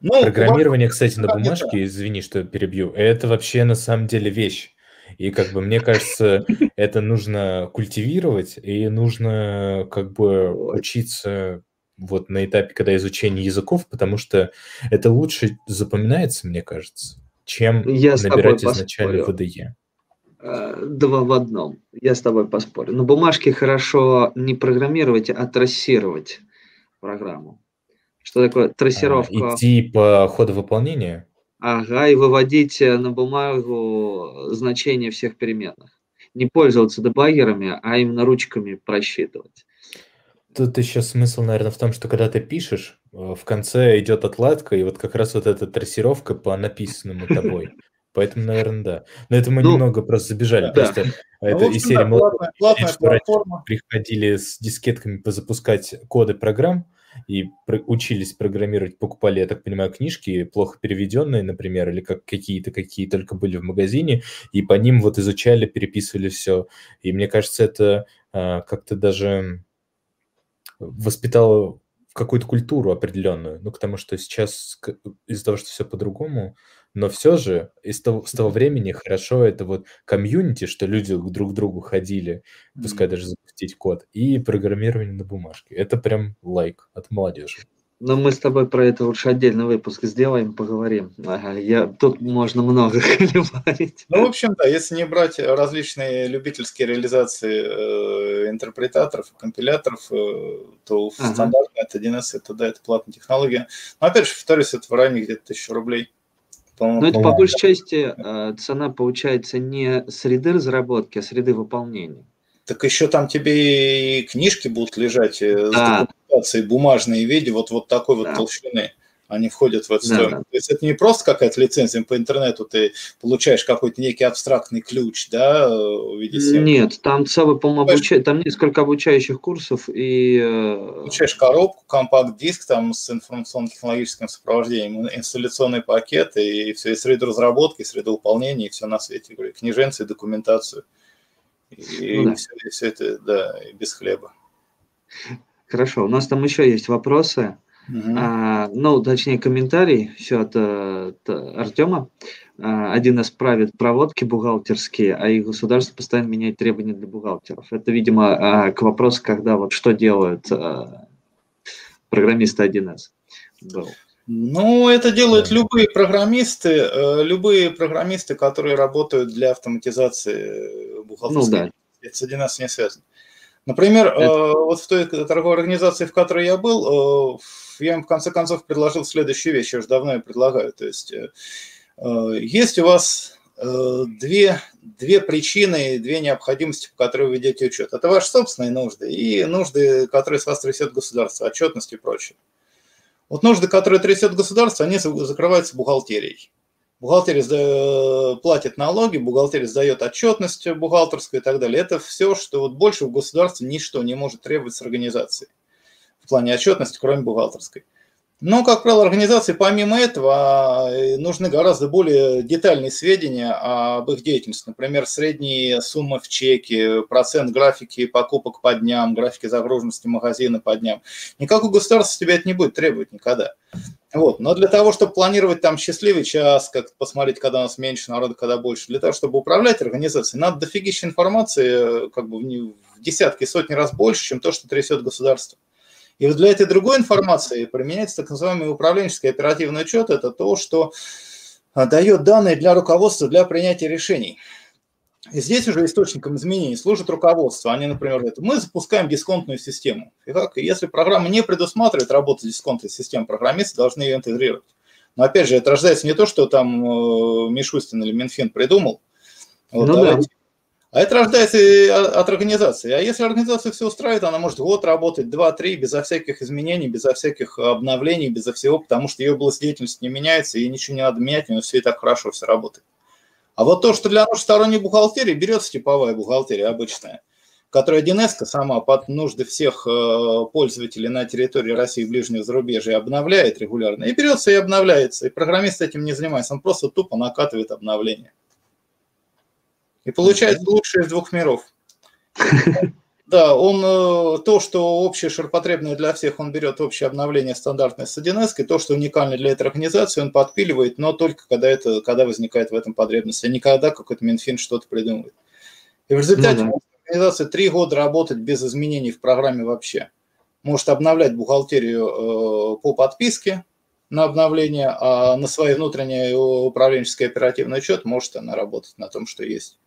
Ну, Программирование, кстати, на бумажке, извини, что перебью, это вообще на самом деле вещь. И как бы мне кажется, это нужно культивировать, и нужно как бы учиться вот на этапе, когда изучение языков, потому что это лучше запоминается, мне кажется, чем Я набирать изначально ВДЕ. Э, два в одном. Я с тобой поспорю. На бумажке хорошо не программировать, а трассировать программу. Что такое трассировка? А, идти по ходу выполнения? Ага, и выводить э, на бумагу значения всех переменных. Не пользоваться дебаггерами, а именно ручками просчитывать. Тут еще смысл, наверное, в том, что когда ты пишешь, э, в конце идет отладка, и вот как раз вот эта трассировка по написанному тобой. Поэтому, наверное, да. Но это мы ну, немного просто забежали. Да. Просто ну, это из серии да, платная, платная приходили с дискетками позапускать коды программ, и учились программировать, покупали, я так понимаю, книжки, плохо переведенные, например, или как какие-то, какие только были в магазине, и по ним вот изучали, переписывали все. И мне кажется, это а, как-то даже воспитало какую-то культуру определенную, ну, потому что сейчас из-за того, что все по-другому, но все же из того, с того времени хорошо это вот комьюнити, что люди друг к другу ходили, пускай даже запустить код, и программирование на бумажке. Это прям лайк от молодежи. Но мы с тобой про это лучше отдельный выпуск сделаем, поговорим. Ага, я, тут можно много говорить. Ну, в общем, да, если не брать различные любительские реализации э, интерпретаторов, компиляторов, э, то ага. стандартный это 1С, это, да, это платная технология. Но опять же, повторюсь, это в районе где-то тысячу рублей. Но это по большей части э, цена получается не среды разработки, а среды выполнения. Так еще там тебе и книжки будут лежать э, да. с документацией бумажные виде, вот, вот такой вот толщины. Они входят в эту да, стоимость. Да. То есть это не просто какая-то лицензия по интернету, ты получаешь какой-то некий абстрактный ключ, да, в виде семьи. Нет, там целый, по-моему, обуч... там несколько обучающих курсов и... Э, получаешь коробку, компакт-диск там с информационно-технологическим сопровождением, инсталляционный пакет и все, и среду разработки, и среду выполнения, и все на свете, говорю, книженцы, документацию. И, ну, да. все, и все это, да, без хлеба. Хорошо, у нас там еще есть вопросы. Угу. А, ну, точнее, комментарий все от, от Артема. А, один из правит проводки бухгалтерские, а их государство постоянно меняет требования для бухгалтеров. Это, видимо, а, к вопросу, когда вот что делают а, программисты 1С. Был. Ну, это делают любые программисты, э, любые программисты, которые работают для автоматизации бухгалтерской. Ну, да. Это с 1С не связано. Например, это... Э, вот в той торговой организации, в которой я был, э, я им в конце концов предложил следующую вещь, я уже давно ее предлагаю. То есть есть у вас две, две причины, две необходимости, по которым вы ведете учет. Это ваши собственные нужды и нужды, которые с вас трясет государство, отчетность и прочее. Вот нужды, которые трясет государство, они закрываются бухгалтерией. Бухгалтерия платит налоги, бухгалтерия сдает отчетность бухгалтерскую и так далее. Это все, что вот больше в государстве ничто не может требовать с организацией в плане отчетности, кроме бухгалтерской. Но, как правило, организации помимо этого э, нужны гораздо более детальные сведения об их деятельности. Например, средние суммы в чеке, процент графики покупок по дням, графики загруженности магазина по дням. Никакое государство тебя это не будет требовать никогда. Вот. Но для того, чтобы планировать там счастливый час, как посмотреть, когда у нас меньше народа, когда больше, для того, чтобы управлять организацией, надо дофигища информации, э, как бы в десятки, сотни раз больше, чем то, что трясет государство. И вот для этой другой информации применяется так называемый управленческий оперативный учет. Это то, что а, дает данные для руководства для принятия решений. И здесь уже источником изменений служит руководство. Они, например, это мы запускаем дисконтную систему. И как, если программа не предусматривает работу дисконтной системой, программисты должны ее интегрировать. Но опять же, это рождается не то, что там э, Мишустин или Минфин придумал. Вот, ну, давайте, а это рождается от организации. А если организация все устраивает, она может год работать, два-три, безо всяких изменений, безо всяких обновлений, безо всего, потому что ее область деятельности не меняется, и ничего не надо менять, у нее все и так хорошо все работает. А вот то, что для нужд сторонней бухгалтерии берется типовая бухгалтерия обычная, которая 1 сама под нужды всех э, пользователей на территории России и ближнего зарубежья обновляет регулярно, и берется и обновляется. И программист этим не занимается, он просто тупо накатывает обновления. И получается лучшее из двух миров. Да, он э, то, что общее ширпотребное для всех, он берет общее обновление стандартное с 1С, и то, что уникально для этой организации, он подпиливает, но только когда, это, когда возникает в этом потребность, а не когда какой-то Минфин что-то придумывает. И в результате ну, да. организация три года работать без изменений в программе вообще. Может обновлять бухгалтерию э, по подписке на обновление, а на свой внутренний управленческий оперативный учет может она работать на том, что есть.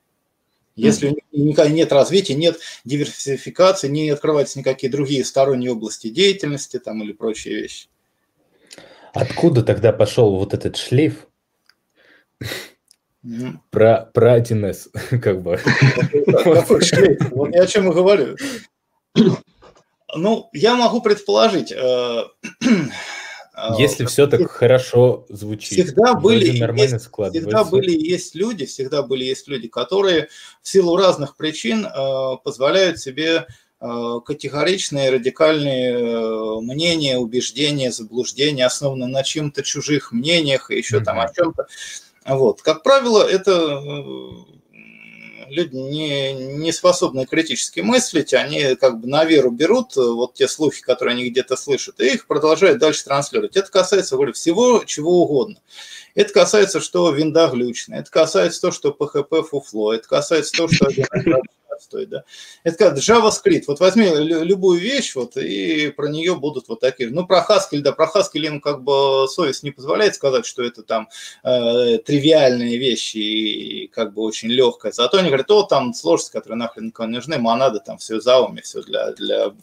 Если никогда нет развития, нет диверсификации, не открываются никакие другие сторонние области деятельности там, или прочие вещи. Откуда тогда пошел вот этот шлейф про, про 1С, как бы? Какой шлейф? Вот я о чем и говорю. Ну, я могу предположить, э, Если все так хорошо звучит, всегда были, нормально есть, всегда были есть люди, всегда были есть люди, которые в силу разных причин э, позволяют себе э, категоричные, радикальные э, мнения, убеждения, заблуждения, основанные на чем-то чужих мнениях и еще mm-hmm. там о чем-то. Вот, как правило, это люди не, не способны критически мыслить, они как бы на веру берут э, вот те слухи, которые они где-то слышат, и их продолжают дальше транслировать. Это касается, говорю, всего чего угодно. Это касается, что винда глючная, это касается то, что PHP фуфло, это касается то, что стоит, да. Это как JavaScript. Вот возьми любую вещь, вот, и про нее будут вот такие. Ну, про Haskell, да, про Haskell им как бы совесть не позволяет сказать, что это там э, тривиальные вещи и как бы очень легкое. Зато они говорят, о, там сложности, которые нахрен никому не нужны, монады, там все за уме, все для, для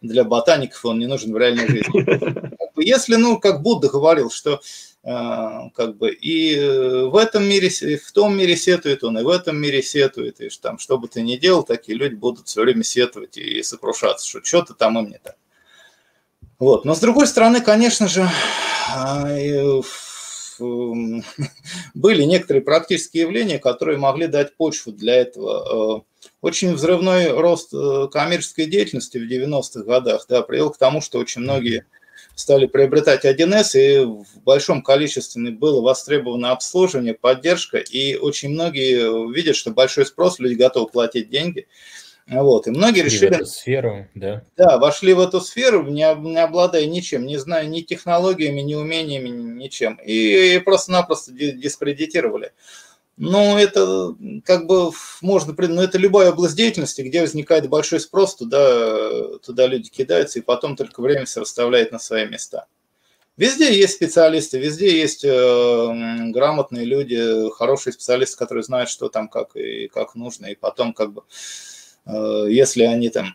для ботаников он не нужен в реальной жизни. Если, ну, как Будда говорил, что а, как бы и э, в этом мире, в том мире сетует он, и в этом мире сетует, и там, что бы ты ни делал, такие люди будут все время сетовать и сокрушаться, что что-то там им не так. Вот. Но с другой стороны, конечно же, а, были некоторые практические явления, которые могли дать почву для этого. Э, очень взрывной рост э, коммерческой деятельности в 90-х годах да, привел к тому, что очень многие стали приобретать 1С, и в большом количестве было востребовано обслуживание, поддержка, и очень многие видят, что большой спрос, люди готовы платить деньги. Вот, и многие вошли решили... в эту сферу, да? Да, вошли в эту сферу, не, не обладая ничем, не зная ни технологиями, ни умениями, ничем. И, и просто-напросто дискредитировали. Ну, это как бы можно, ну, это любая область деятельности, где возникает большой спрос, туда, туда люди кидаются, и потом только время все расставляет на свои места. Везде есть специалисты, везде есть э, грамотные люди, хорошие специалисты, которые знают, что там, как и как нужно, и потом как бы, э, если они там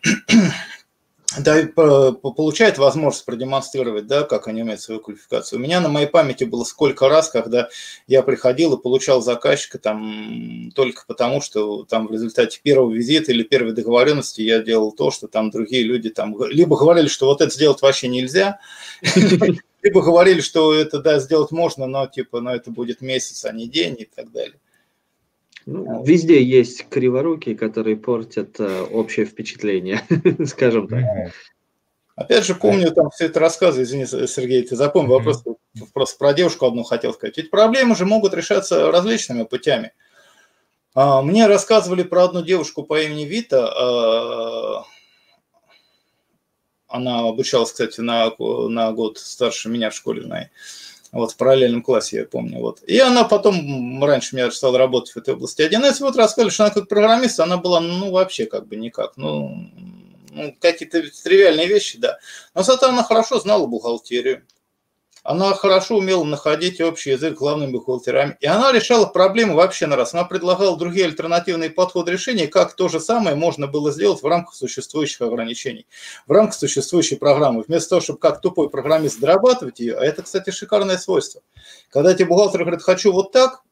да, получает возможность продемонстрировать, да, как они умеют свою квалификацию. У меня на моей памяти было сколько раз, когда я приходил и получал заказчика там только потому, что там в результате первого визита или первой договоренности я делал то, что там другие люди там либо говорили, что вот это сделать вообще нельзя, либо говорили, что это, да, сделать можно, но типа, но это будет месяц, а не день и так далее. Ну, везде есть криворукие, которые портят э, общее впечатление, скажем так. Опять же, помню там все это рассказы, извини, Сергей, ты запомнил вопрос, просто про девушку одну хотел сказать. Ведь проблемы же могут решаться различными путями. А, мне рассказывали про одну девушку по имени Вита. А, она обучалась, кстати, на, на год старше меня в школе. На, вот в параллельном классе, я помню. Вот. И она потом, раньше меня стала работать в этой области 1С, вот рассказали, что она как программист, она была, ну, вообще как бы никак, ну, ну какие-то тривиальные вещи, да. Но зато она хорошо знала бухгалтерию, она хорошо умела находить общий язык с главными бухгалтерами. И она решала проблемы вообще на раз. Она предлагала другие альтернативные подходы решения, как то же самое можно было сделать в рамках существующих ограничений, в рамках существующей программы. Вместо того, чтобы как тупой программист зарабатывать ее, а это, кстати, шикарное свойство. Когда тебе бухгалтер говорит, хочу вот так,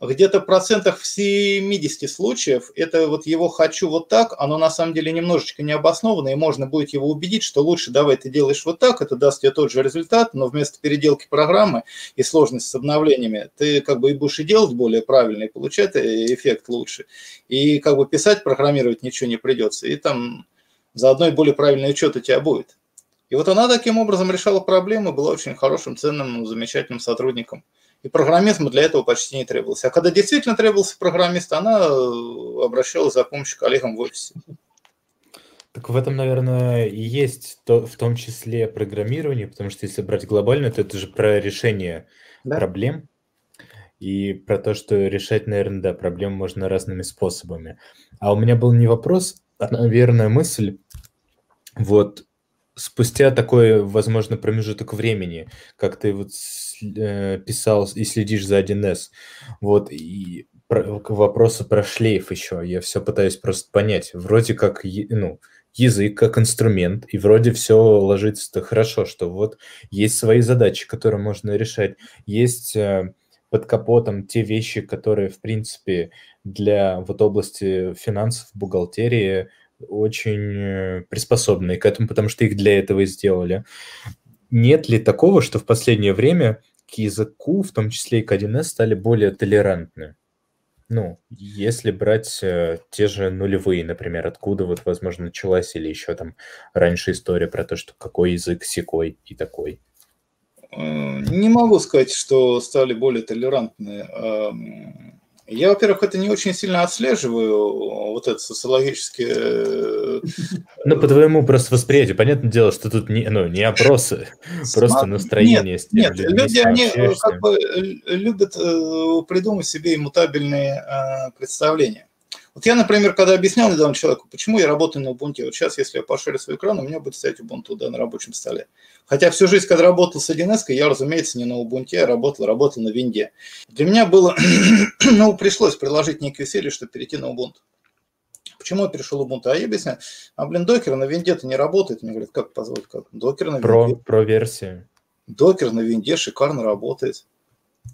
где-то процентах в 70 случаев это вот его «хочу вот так», оно на самом деле немножечко необоснованно, и можно будет его убедить, что лучше давай ты делаешь вот так, это даст тебе тот же результат, но вместо переделки программы и сложности с обновлениями ты как бы и будешь и делать более правильно, и получать эффект лучше. И как бы писать, программировать ничего не придется, и там заодно и более правильный учет у тебя будет. И вот она таким образом решала проблемы, была очень хорошим, ценным, замечательным сотрудником. И программизма для этого почти не требовалось. А когда действительно требовался программист, она обращалась за помощью коллегам в офисе. Так в этом, наверное, и есть то, в том числе программирование, потому что если брать глобально, то это же про решение да. проблем и про то, что решать, наверное, да, проблемы можно разными способами. А у меня был не вопрос, а, наверное, мысль. Вот спустя такой, возможно, промежуток времени, как ты вот э, писал и следишь за 1С, вот, и про, вопросы про шлейф еще, я все пытаюсь просто понять. Вроде как, ну, язык как инструмент, и вроде все ложится-то хорошо, что вот есть свои задачи, которые можно решать, есть э, под капотом те вещи, которые, в принципе, для вот области финансов, бухгалтерии очень э, приспособлены к этому, потому что их для этого и сделали. Нет ли такого, что в последнее время к языку, в том числе и к 1С, стали более толерантны? Ну, если брать э, те же нулевые, например, откуда вот, возможно, началась или еще там раньше история про то, что какой язык секой и такой. Э, не могу сказать, что стали более толерантны. Я, во-первых, это не очень сильно отслеживаю, вот это социологические... Э, ну, по твоему просто восприятию, понятное дело, что тут не, ну, не опросы, просто настроение. Нет, нет люди, они как бы любят придумать себе иммутабельные представления. Вот я, например, когда объяснял недавно человеку, почему я работаю на Ubuntu, вот сейчас, если я пошарю свой экран, у меня будет стоять Ubuntu да, на рабочем столе. Хотя всю жизнь, когда работал с 1С, я, разумеется, не на Ubuntu, я работал, работал на винде. Для меня было, ну, пришлось приложить некие усилия, чтобы перейти на Ubuntu. Почему я перешел Ubuntu? А я объясняю, а, блин, докер на винде-то не работает. Мне говорят, как позволить, как? Докер на про, винде. Про версию. Докер на винде шикарно работает.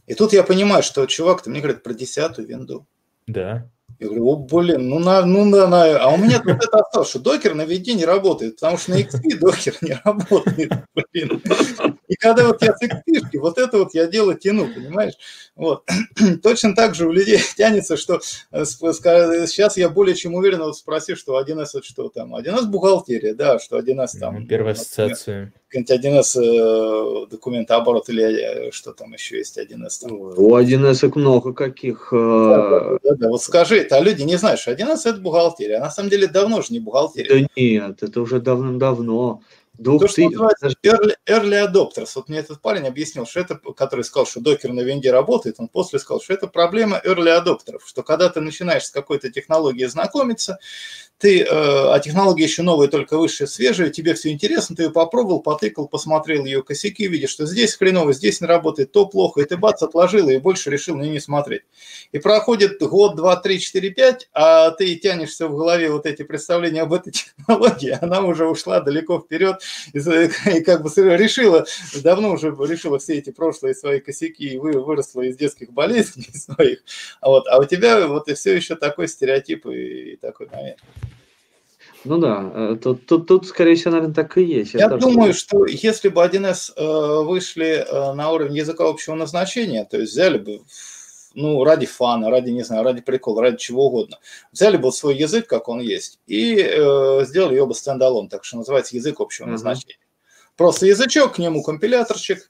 И тут я понимаю, что чувак-то мне говорит про десятую винду. Да. Я говорю, о, блин, ну на, ну на, на. А у меня тут это осталось, что докер на винде не работает, потому что на XP докер не работает, блин. И когда вот я с XP, вот это вот я дело тяну, понимаешь? Вот. Точно так же у людей тянется, что э, сейчас я более чем уверен, вот спроси, что 1С это что там? 1С бухгалтерия, да, что 1С там. Первая ассоциация. Какой-нибудь 1С э, документооборот или э, что там еще есть 1С? Там. У 1С много каких. Да, да, да, вот скажи, а люди не знают, что 1С это бухгалтерия, а на самом деле давно же не бухгалтерия. Да нет, это уже давным-давно. Двух То, что называется early, early adopters. Вот мне этот парень объяснил, что это, который сказал, что докер на винде работает, он после сказал, что это проблема early адоптеров, что когда ты начинаешь с какой-то технологией знакомиться, ты, э, а технология еще новая, только высшая, свежая, тебе все интересно, ты ее попробовал, потыкал, посмотрел ее косяки, видишь, что здесь хреново, здесь не работает, то плохо, и ты бац, отложил и больше решил на нее не смотреть. И проходит год, два, три, четыре, пять, а ты тянешься в голове вот эти представления об этой технологии, она уже ушла далеко вперед и, как бы решила, давно уже решила все эти прошлые свои косяки и вы, выросла из детских болезней своих, а, вот, а у тебя вот и все еще такой стереотип и, и такой момент. Ну да, э, тут, тут, тут, скорее всего, наверное, так и есть. Я, Я думаю, что если бы 1С э, вышли э, на уровень языка общего назначения, то есть взяли бы, ну, ради фана, ради, не знаю, ради прикола, ради чего угодно, взяли бы свой язык, как он есть, и э, сделали его бы стендалон, так что называется язык общего uh-huh. назначения. Просто язычок, к нему компиляторчик,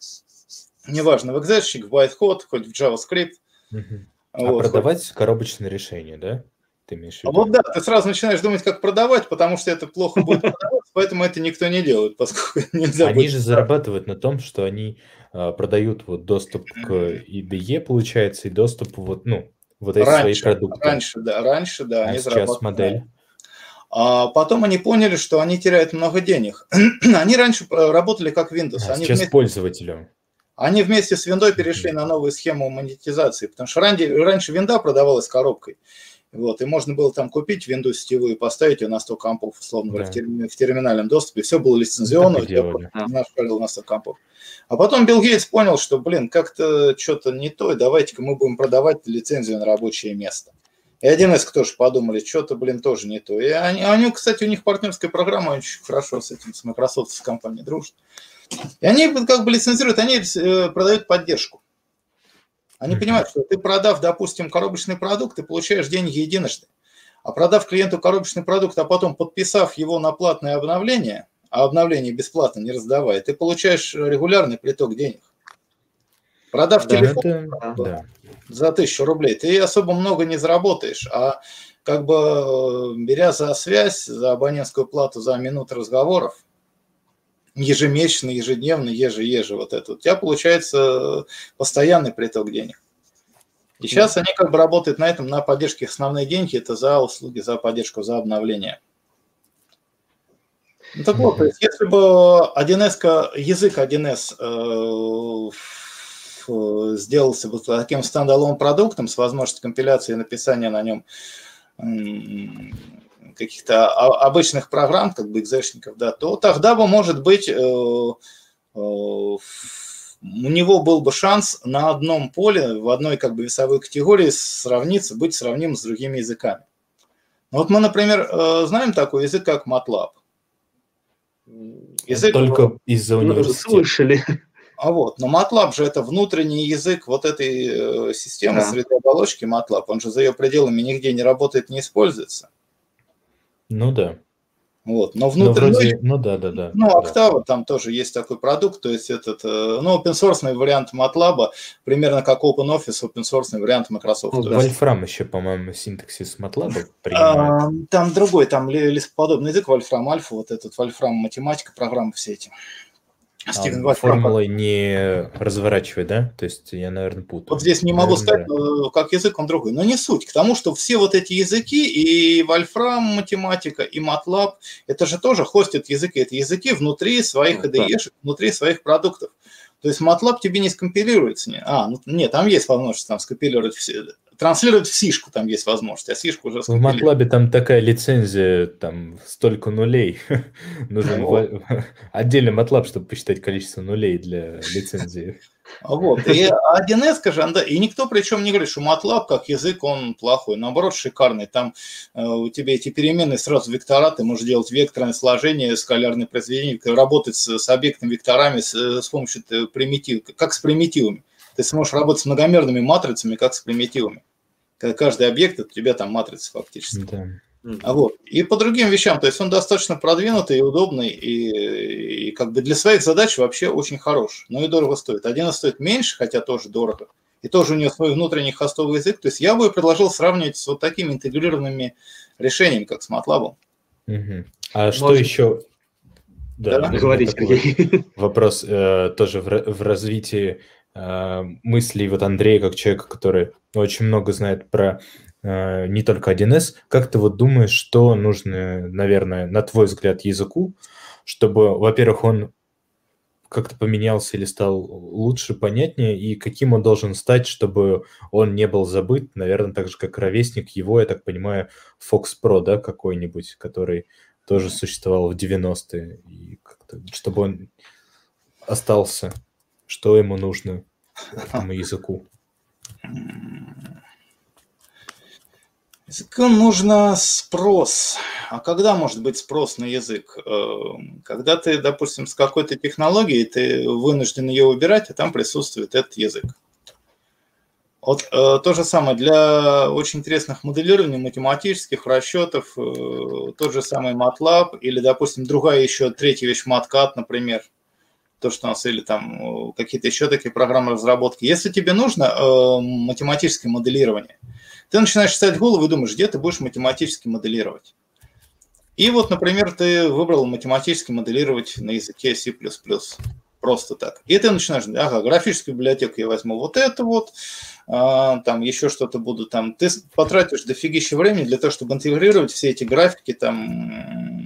неважно, в экзешчик, в bytecode, хоть в JavaScript. Uh-huh. А вот, продавать хоть... коробочное решение, да? ты имеешь в виду? А вот да, ты сразу начинаешь думать, как продавать, потому что это плохо будет продавать, поэтому это никто не делает, поскольку нельзя Они же зарабатывают на том, что они продают вот доступ к IDE, получается, и доступ вот, ну, вот эти раньше, свои продукты. Раньше, да, раньше, да. А они сейчас модель? А потом они поняли, что они теряют много денег. они раньше э, работали как Windows. А они сейчас вместе... пользователю. Они вместе с Windows перешли на новую схему монетизации, потому что раньше, раньше Винда продавалась коробкой. Вот, и можно было там купить Windows сетевую и поставить ее на 100 компов, условно говоря, да. в, терми- в терминальном доступе. Все было лицензионно, наш на 100 компов. А потом Билл Гейтс понял, что, блин, как-то что-то не то, и давайте-ка мы будем продавать лицензию на рабочее место. И один из тоже подумали, что-то, блин, тоже не то. И они, они, кстати, у них партнерская программа очень хорошо с этим, с Microsoft, с компанией дружит. И они как бы лицензируют, они э, продают поддержку. Они понимают, что ты продав, допустим, коробочный продукт, ты получаешь деньги единожды. А продав клиенту коробочный продукт, а потом подписав его на платное обновление, а обновление бесплатно не раздавая, ты получаешь регулярный приток денег. Продав да, телефон это, да. за тысячу рублей, ты особо много не заработаешь, а как бы э, беря за связь, за абонентскую плату за минуты разговоров, ежемесячно, ежедневно, еже-еже вот это, у тебя получается постоянный приток денег. И сейчас они как бы работают на этом, на поддержке. Основные деньги это за услуги, за поддержку, за обновление. Ну, так вот, если бы 1С, язык 1С э, сделался бы таким стендалон продуктом с возможностью компиляции и написания на нем каких-то обычных программ, как бы экзешников, да, то тогда бы, может быть, э, э, у него был бы шанс на одном поле, в одной как бы весовой категории сравниться, быть сравним с другими языками. Ну, вот мы, например, э, знаем такой язык, как MATLAB. Язык, Только из-за университета. Слышали. А вот, но MATLAB же это внутренний язык вот этой э, системы да. среды оболочки MATLAB. Он же за ее пределами нигде не работает, не используется. Ну да. Вот. Но внутренний, ну, вроде, ну да, да, да. Ну, Octava, да. там тоже есть такой продукт, то есть этот, э, ну, open source вариант MATLAB, примерно как OpenOffice, open source вариант Microsoft. Ну, Wolfram еще, по-моему, синтаксис MATLAB принимает. А, там другой, там листоподобный язык, Wolfram Alpha, вот этот Wolfram математика, программы все эти. Стивен а, формулы не разворачивай, да? То есть я, наверное, путаю. Вот здесь не могу наверное, сказать, да. как язык он другой. Но не суть. К тому, что все вот эти языки, и Wolfram математика, и MATLAB, это же тоже хостят языки. Это языки внутри своих IDE, да. внутри своих продуктов. То есть MATLAB тебе не скомпилируется. А, ну, нет, там есть возможность там скомпилировать все, транслировать в сишку там есть возможность, а сишку уже... В MATLAB там такая лицензия, там столько нулей. Нужен ну, отдельный MATLAB, чтобы посчитать количество нулей для лицензии. Вот, и 1С, же, и никто причем не говорит, что MATLAB как язык, он плохой, наоборот, шикарный. Там э, у тебя эти переменные сразу вектора, ты можешь делать векторное сложение, скалярное произведение, работать с, с объектами векторами с, с помощью э, примитив, как с примитивами. Ты сможешь работать с многомерными матрицами, как с примитивами каждый объект это у тебя там матрица фактически. Да. А вот. И по другим вещам, то есть он достаточно продвинутый и удобный, и, и как бы для своих задач вообще очень хорош, но и дорого стоит. Один стоит меньше, хотя тоже дорого, и тоже у него свой внутренний хостовый язык. То есть я бы предложил сравнивать с вот такими интегрированными решениями, как с MATLAB. Угу. А Может... что еще? Да, да? говорите. Вопрос э, тоже в, в развитии мыслей вот Андрея, как человека, который очень много знает про э, не только 1С. Как ты вот думаешь, что нужно, наверное, на твой взгляд, языку, чтобы, во-первых, он как-то поменялся или стал лучше, понятнее, и каким он должен стать, чтобы он не был забыт, наверное, так же, как ровесник его, я так понимаю, Fox Pro, да, какой-нибудь, который тоже существовал в 90-е, и чтобы он остался что ему нужно этому языку? Языку нужно спрос. А когда может быть спрос на язык? Э, когда ты, допустим, с какой-то технологией, ты вынужден ее выбирать, а там присутствует этот язык. Вот э, то же самое для очень интересных моделирований, математических расчетов, э, тот же самый MATLAB или, допустим, другая еще третья вещь MATCAD, например – то, что у нас, или там э, какие-то еще такие программы разработки. Если тебе нужно э, математическое моделирование, ты начинаешь читать голову и думаешь, где ты будешь математически моделировать. И вот, например, ты выбрал математически моделировать на языке C++ просто так. И ты начинаешь, ага, графическую библиотеку я возьму вот это вот, а, там еще что-то буду там. Ты потратишь дофигища времени для того, чтобы интегрировать все эти графики, там,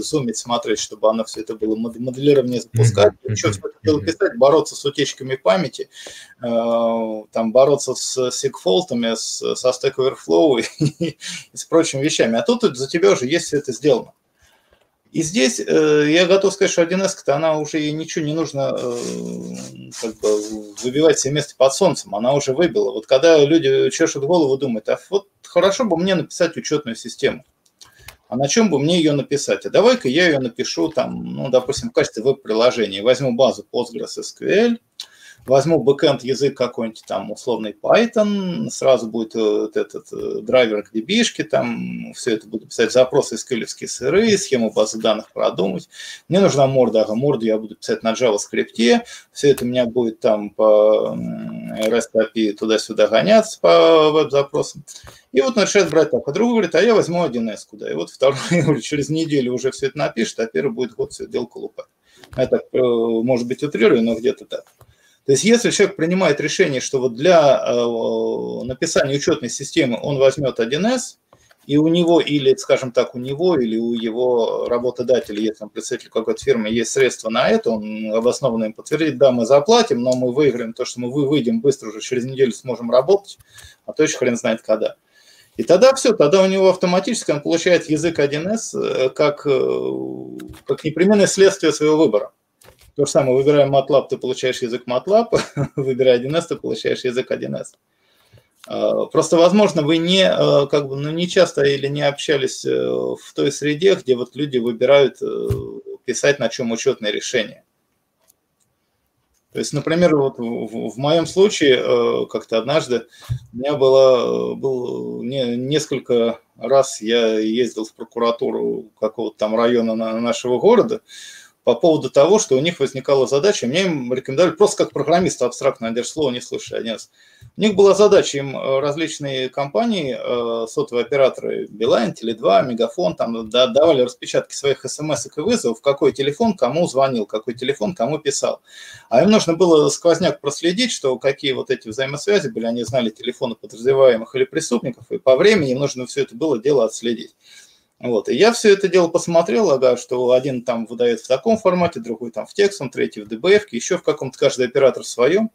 зумить, смотреть, чтобы оно все это было моделирование запускать, mm-hmm. еще все это дело писать, бороться с утечками памяти, э, там, бороться с сигфолтами, с, со Stack Overflow и, и с прочими вещами. А тут за тебя уже есть все это сделано. И здесь э, я готов сказать, что 1С-то она уже ей ничего не нужно э, как бы выбивать себе место под солнцем, она уже выбила. Вот когда люди чешут голову, думают, а вот хорошо бы мне написать учетную систему. А на чем бы мне ее написать? А давай-ка я ее напишу там, ну, допустим, в качестве веб-приложения. Возьму базу PostgreSQL, возьму бэкэнд язык какой-нибудь там условный Python, сразу будет э, вот этот э, драйвер к db там все это буду писать запросы SQL сыры, схему базы данных продумать. Мне нужна морда, ага, морду я буду писать на JavaScript, все это у меня будет там по REST API туда-сюда гоняться по веб-запросам. И вот решает брать так. А другой говорит, а я возьму 1С куда. И вот второй говорит, через неделю уже все это напишет, а первый будет год все дело колупать. Это, может быть, утрирую, но где-то так. То есть если человек принимает решение, что вот для э, написания учетной системы он возьмет 1С, и у него или, скажем так, у него или у его работодателя, если он представитель какой-то фирмы, есть средства на это, он обоснованно им подтвердит, да, мы заплатим, но мы выиграем то, что мы выйдем быстро уже через неделю сможем работать, а то еще хрен знает когда. И тогда все, тогда у него автоматически он получает язык 1С э, как, э, как непременное следствие своего выбора. То же самое, выбирая MATLAB, ты получаешь язык MATLAB, выбирая 1С, ты получаешь язык 1С. А, просто, возможно, вы не, а, как бы, ну, не часто или не общались э, в той среде, где вот люди выбирают э, писать на чем учетное решение. То есть, например, вот в, в моем случае э, как-то однажды у меня было, был не, несколько раз я ездил в прокуратуру какого-то там района нашего города, по поводу того, что у них возникала задача, мне им рекомендовали просто как программиста абстрактно, даже слово не слышу, один раз. У них была задача, им э, различные компании, э, сотовые операторы, Билайн, Теле2, Мегафон, там давали распечатки своих смс и вызовов, какой телефон кому звонил, какой телефон кому писал. А им нужно было сквозняк проследить, что какие вот эти взаимосвязи были, они знали телефоны подозреваемых или преступников, и по времени им нужно все это было дело отследить. Вот. И я все это дело посмотрел, ага, что один там выдает в таком формате, другой там в текстом, третий в DBF, еще в каком-то, каждый оператор в своем.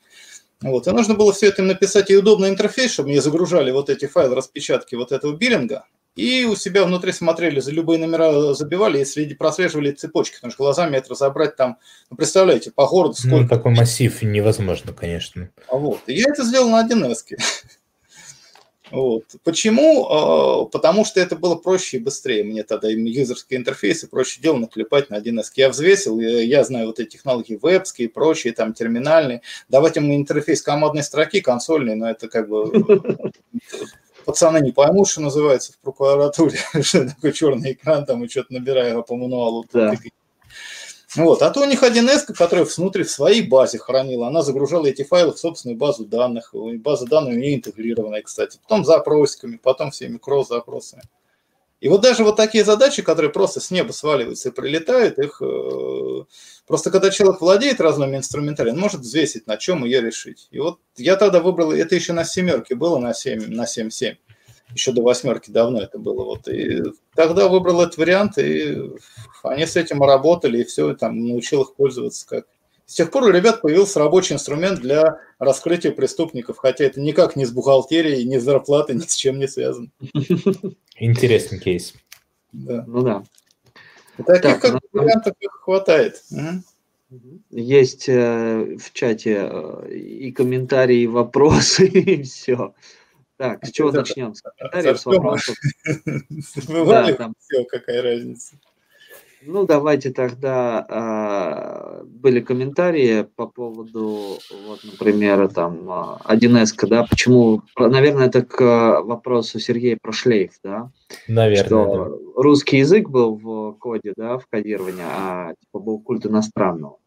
Вот. И нужно было все это им написать и удобный интерфейс, чтобы мне загружали вот эти файлы распечатки вот этого биллинга, и у себя внутри смотрели, за любые номера забивали и следи, прослеживали цепочки, потому что глазами это разобрать там, ну, представляете, по городу ну, сколько. Ну, такой массив невозможно, конечно. А вот. И я это сделал на 1С. Вот. Почему? А, потому что это было проще и быстрее. Мне тогда юзерские интерфейсы проще дело наклепать на 1С. Я взвесил, я знаю вот эти технологии вебские и прочие, там терминальные. Давать ему интерфейс командной строки, консольный, но это как бы пацаны не поймут, что называется в прокуратуре, что такое черный экран, там и что-то набираю по мануалу. Да. Вот. А то у них 1С, которая внутри в своей базе хранила, она загружала эти файлы в собственную базу данных. База данных у нее интегрированная, кстати. Потом запросиками, потом всеми кросс-запросами. И вот даже вот такие задачи, которые просто с неба сваливаются и прилетают, их э, просто когда человек владеет разными инструментарием, он может взвесить, на чем ее решить. И вот я тогда выбрал, это еще на семерке было, на 7, на 7-7 еще до восьмерки давно это было. Вот. И тогда выбрал этот вариант, и они с этим работали, и все, там, научил их пользоваться как. С тех пор у ребят появился рабочий инструмент для раскрытия преступников, хотя это никак не с бухгалтерией, ни с зарплатой, ни с чем не связано. Интересный кейс. Да. Ну да. И таких так, как ну, вариантов хватает. Есть э, в чате э, и комментарии, и вопросы, и все. Так, с чего начнем? С комментариев, с вопросов. Бывали да, там. все, какая разница. Ну, давайте тогда а, были комментарии по поводу, вот, например, там 1С, а, да, почему, наверное, это к вопросу Сергея про шлейф, да? Наверное. Что да. русский язык был в коде, да, в кодировании, а типа был культ иностранного.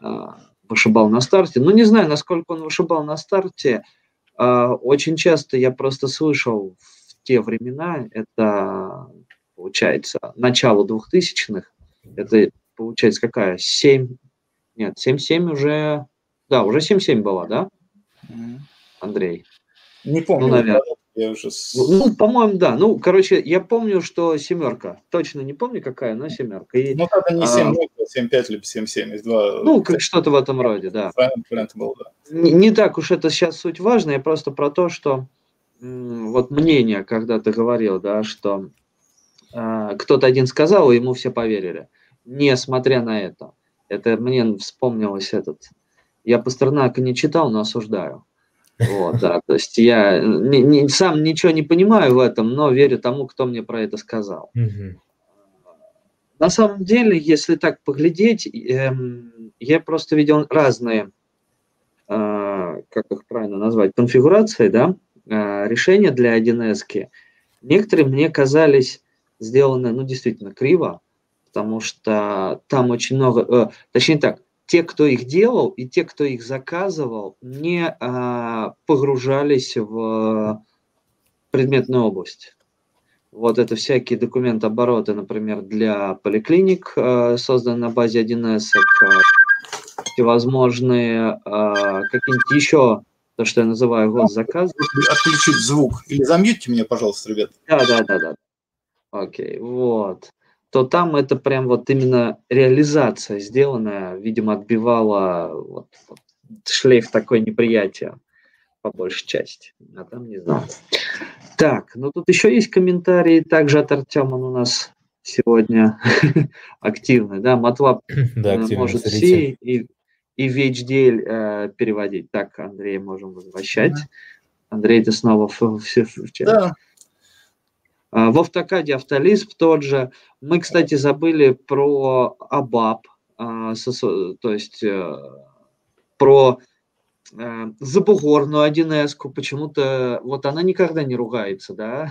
А, вышибал на старте. Ну, не знаю, насколько он вышибал на старте, а, очень часто я просто слышал в те времена, это получается начало двухтысячных, это получается какая, 7, нет, 7-7 уже, да, уже 7-7 была, да, Андрей? Не помню. Ну, наверное. Я уже... Ну, по-моему, да. Ну, короче, я помню, что семерка. Точно не помню, какая, но семерка. И, ну, тогда не 7 а, 7-5, либо 7-7. Из 2... Ну, как что-то в этом роде, да. Был, да. Не, не так уж это сейчас суть важно, я просто про то, что вот мнение, когда ты говорил, да, что э, кто-то один сказал, и ему все поверили. Несмотря на это. Это мне вспомнилось этот... Я Пастернака не читал, но осуждаю. Вот, да, то есть я не, не, сам ничего не понимаю в этом, но верю тому, кто мне про это сказал. Угу. На самом деле, если так поглядеть, эм, я просто видел разные, э, как их правильно назвать, конфигурации, да, э, решения для 1С. Некоторые мне казались сделаны, ну, действительно, криво, потому что там очень много, э, точнее так, те, кто их делал, и те, кто их заказывал, не а, погружались в предметную область. Вот это всякие документообороты, например, для поликлиник, а, созданные на базе 1С, всевозможные а, какие-нибудь еще, то, что я называю госзаказы. Отключить звук. Или замьютьте меня, пожалуйста, ребят. Да, да, да, да. Окей, вот то там это прям вот именно реализация сделанная, видимо, отбивала вот, вот, шлейф такой неприятия по большей части. А там не знаю. Так, ну тут еще есть комментарии также от Артема у нас сегодня активный, да, Матлаб да, э, может C и, и в HDL э, переводить. Так, Андрей, можем возвращать. Андрей, ты снова в, в, в, в чат. Да. А, в автокаде автолисп тот же. Мы, кстати, забыли про ABAP, а, то есть э, про э, забугорную 1С, почему-то вот она никогда не ругается, да,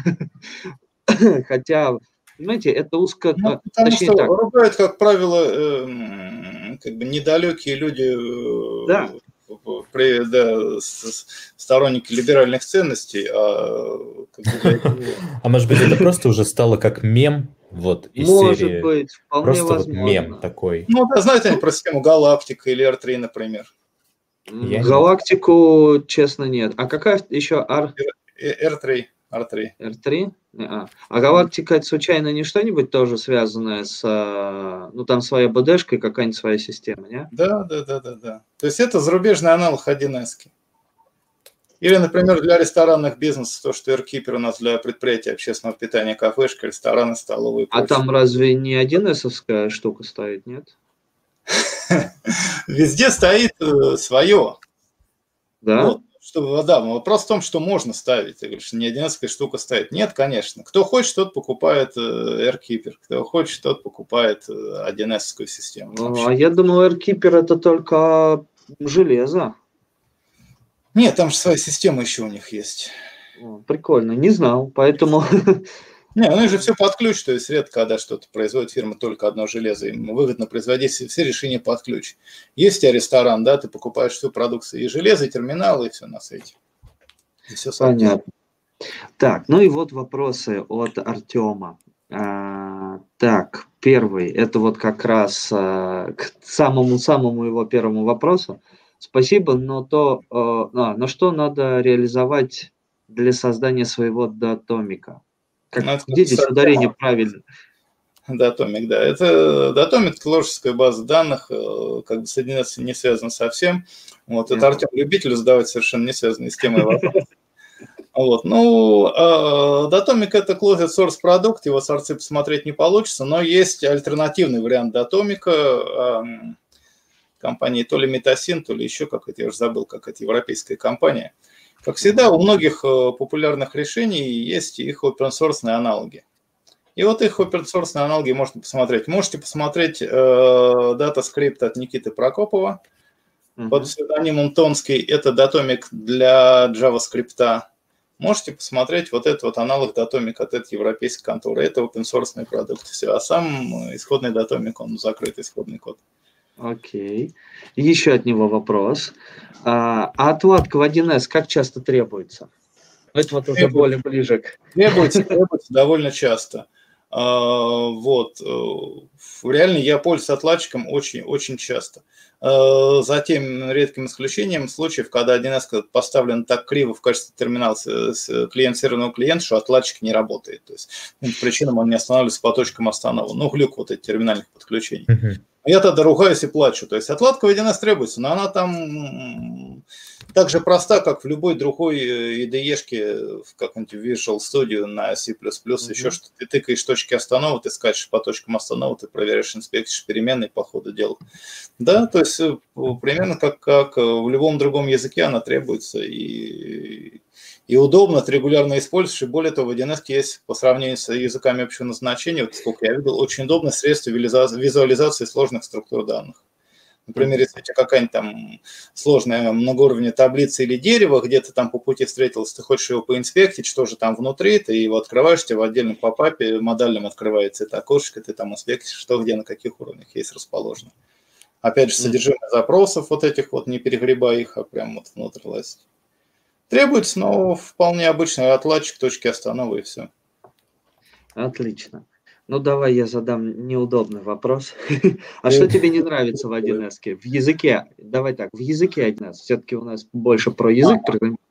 хотя, понимаете, это узко... Ну, потому точнее что так. ругают, как правило, э, как бы недалекие люди да при, да, сторонники либеральных ценностей. А, а может быть, это просто уже стало как мем, вот из Может серии. быть, вполне Просто возможно. вот мем такой. Ну, да, знаете они про систему Галактика или R3, например. Я Галактику, честно, нет. А какая еще R? R3. R3. R3? А, а галактика это случайно не что-нибудь тоже связанное с, а, ну там своя БДшка и какая-нибудь своя система, не? Да, да, да, да, да. То есть это зарубежный аналог 1С. Или, например, для ресторанных бизнесов, то, что AirKeeper у нас для предприятия общественного питания, кафешка, рестораны, столовые. А там разве не 1С штука стоит, нет? Везде стоит э, свое. Да? Вот что, да, вопрос в том, что можно ставить. Ты говоришь, не одиннадцатая штука ставить. Нет, конечно. Кто хочет, тот покупает э, AirKeeper. Кто хочет, тот покупает 1С э, систему. Ну, а я думал, AirKeeper это только железо. Нет, там же своя система еще у них есть. Прикольно, не знал, поэтому Не, ну же все под ключ, то есть редко, когда что-то производит фирма только одно железо, им выгодно производить все решения под ключ. Есть у тебя ресторан, да, ты покупаешь всю продукцию, и железо, и терминалы, и все на свете. И все Понятно. Так, ну и вот вопросы от Артема. А, так, первый, это вот как раз а, к самому-самому его первому вопросу. Спасибо, но то, а, а, на что надо реализовать для создания своего датомика? Как, ну, где здесь ударение правильно? Датомик, да. Это Датомик, творческая база данных, э, как бы с 11 не связано совсем. Вот, это Артем любитель задавать совершенно не связанные с темой вопросы. Вот. Ну, Датомик это closed source продукт, его сорцы посмотреть не получится, но есть альтернативный вариант Датомика компании то ли Метасин, то ли еще как-то, я уже забыл, как это европейская компания – как всегда, у многих э, популярных решений есть их open-source аналоги. И вот их open-source аналоги можно посмотреть. Можете посмотреть э, DataScript от Никиты Прокопова mm-hmm. под псевдонимом Тонский. Это Datomic для JavaScript. Можете посмотреть вот этот вот аналог Datomic от этой европейской конторы. Это open-source продукт. Все. А сам исходный Datomic, он закрытый исходный код. Окей. Еще от него вопрос. А, а отладка в 1С как часто требуется? Это вот уже более ближе к... Требуется, требуется довольно часто. А, вот. Э, реально я пользуюсь отладчиком очень-очень часто. А, за тем редким исключением случаев, когда 1С поставлен так криво в качестве терминала с клиент-серверного клиента, что отладчик не работает. То есть по причинам он не останавливается по точкам остановки. Ну, глюк вот этих терминальных подключений. Я тогда ругаюсь и плачу. То есть отладка в 1С требуется, но она там так же проста, как в любой другой IDE-шке, в каком-нибудь Visual Studio на C++, mm-hmm. еще что ты тыкаешь точки остановок, ты скачешь по точкам остановок, ты проверяешь, инспектишь переменные по ходу дела. Да, то есть э, примерно как, как в любом другом языке она требуется, и и удобно, ты регулярно используешь, и более того, в 1С есть по сравнению с языками общего назначения, вот сколько я видел, очень удобное средство визуализации сложных структур данных. Например, если у тебя какая-нибудь там сложная многоуровневая таблица или дерево, где то там по пути встретился, ты хочешь его поинспектить, что же там внутри, ты его открываешь, тебе в отдельном попапе модальном открывается это окошечко, ты там инспектишь, что где, на каких уровнях есть расположено. Опять же, содержимое запросов вот этих вот, не перегребая их, а прям вот внутрь лазить. Требуется, но вполне обычный отладчик, точки остановы и все. Отлично. Ну, давай я задам неудобный вопрос. а что тебе не нравится в 1С? В языке, давай так, в языке 1С. Все-таки у нас больше про язык,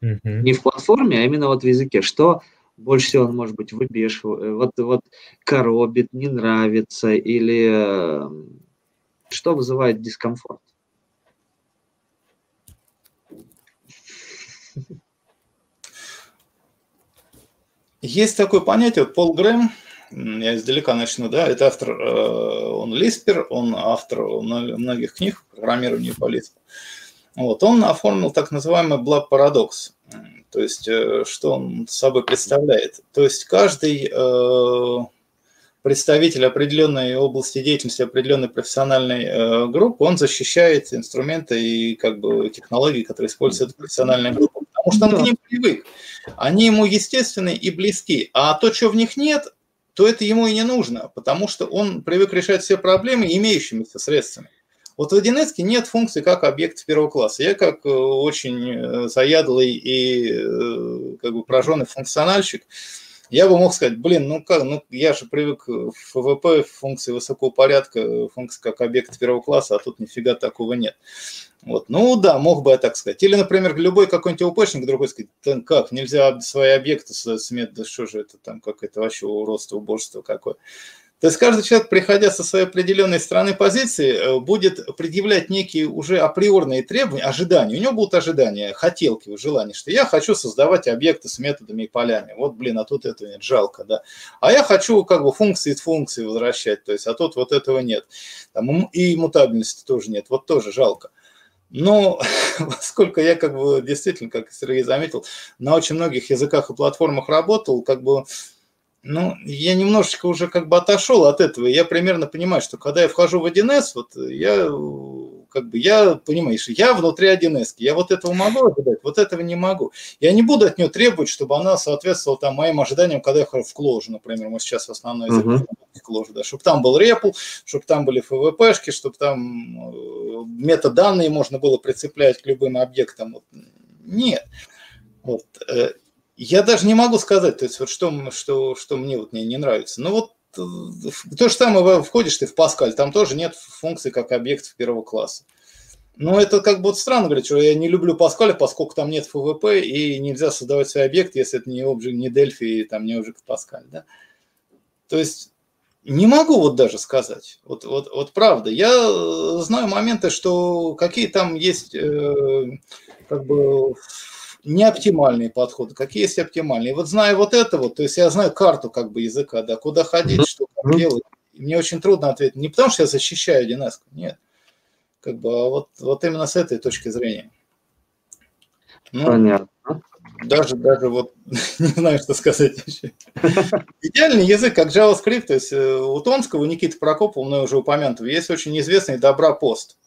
не в платформе, а именно вот в языке. Что больше всего может быть, выбешивает, э, вот, вот коробит, не нравится, или э, что вызывает дискомфорт? Есть такое понятие, вот Пол Грэм, я издалека начну, да, это автор, э, он лиспер, он автор многих книг по программированию по Lisp. Вот, он оформил так называемый Black парадокс. То есть, э, что он собой представляет? То есть, каждый э, представитель определенной области деятельности, определенной профессиональной группы, он защищает инструменты и как бы технологии, которые использует профессиональная группа, потому что он к ним привык. Они ему естественны и близки. А то, что в них нет, то это ему и не нужно, потому что он привык решать все проблемы имеющимися средствами. Вот в 1С нет функции как объект первого класса. Я как э, очень э, заядлый и э, как бы пораженный функциональщик, я бы мог сказать, блин, ну как, ну я же привык в ФВП функции высокого порядка, функции как объект первого класса, а тут нифига такого нет. Вот. Ну да, мог бы я так сказать. Или, например, любой какой-нибудь ОПшник другой сказать, как, нельзя свои объекты сметь, да что же это там, как это вообще уродство, убожество какое. То есть каждый человек, приходя со своей определенной стороны позиции, э, будет предъявлять некие уже априорные требования, ожидания. У него будут ожидания, хотелки, желания, что я хочу создавать объекты с методами и полями. Вот, блин, а тут этого нет, жалко, да. А я хочу как бы функции от функции возвращать, то есть, а тут вот этого нет. Там, и мутабельности тоже нет, вот тоже жалко. Но поскольку я как бы действительно, как Сергей заметил, на очень многих языках и платформах работал, как бы ну, я немножечко уже как бы отошел от этого. Я примерно понимаю, что когда я вхожу в 1С, вот я как бы я, понимаешь, я внутри 1С, я вот этого могу ожидать, вот этого не могу. Я не буду от нее требовать, чтобы она соответствовала там моим ожиданиям, когда я хожу в Кложу, например, мы сейчас основной язык uh-huh. Кложу, да, чтобы там был репл, чтобы там были ФВПшки, чтобы там э, метаданные можно было прицеплять к любым объектам. Вот. Нет. Вот. Э, я даже не могу сказать, то есть вот что, что, что мне вот не, не нравится. Ну вот э, то же самое, входишь ты в Паскаль, там тоже нет функции как объектов первого класса. Но это как бы вот странно говорить, что я не люблю Паскаля, поскольку там нет ФВП и нельзя создавать свой объект, если это не объект, не Дельфи и там не объект Паскаль, да. То есть не могу вот даже сказать. Вот, вот, вот правда. Я знаю моменты, что какие там есть э, как бы не оптимальные подходы, какие есть оптимальные. Вот зная вот это вот, то есть я знаю карту как бы языка, да, куда ходить, что как делать. мне очень трудно ответить. Не потому что я защищаю 1 нет. Как бы, а вот, вот именно с этой точки зрения. Ну, Понятно. Даже, даже вот не знаю, что сказать еще. Идеальный язык, как JavaScript, то есть э, у Тонского, у Никиты Прокопова, мной уже упомянутого, есть очень известный добропост.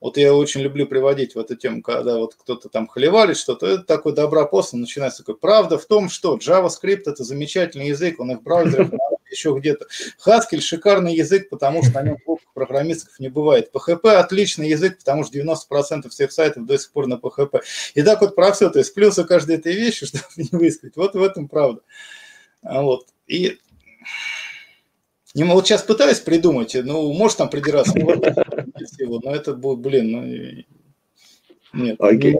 Вот я очень люблю приводить в эту тему, когда вот кто-то там хлевали что-то, это такой добропост, начинается такой. Правда в том, что JavaScript это замечательный язык, он и в браузерах еще где-то. Haskell шикарный язык, потому что на нем глупых программистов не бывает. PHP отличный язык, потому что 90% всех сайтов до сих пор на PHP. И так вот про все, то есть плюсы каждой этой вещи, чтобы не высказать. Вот в этом правда. Вот. И не, вот сейчас пытаюсь придумать, ну, может там придираться, всего, но это будет, блин, ну, нет. Окей.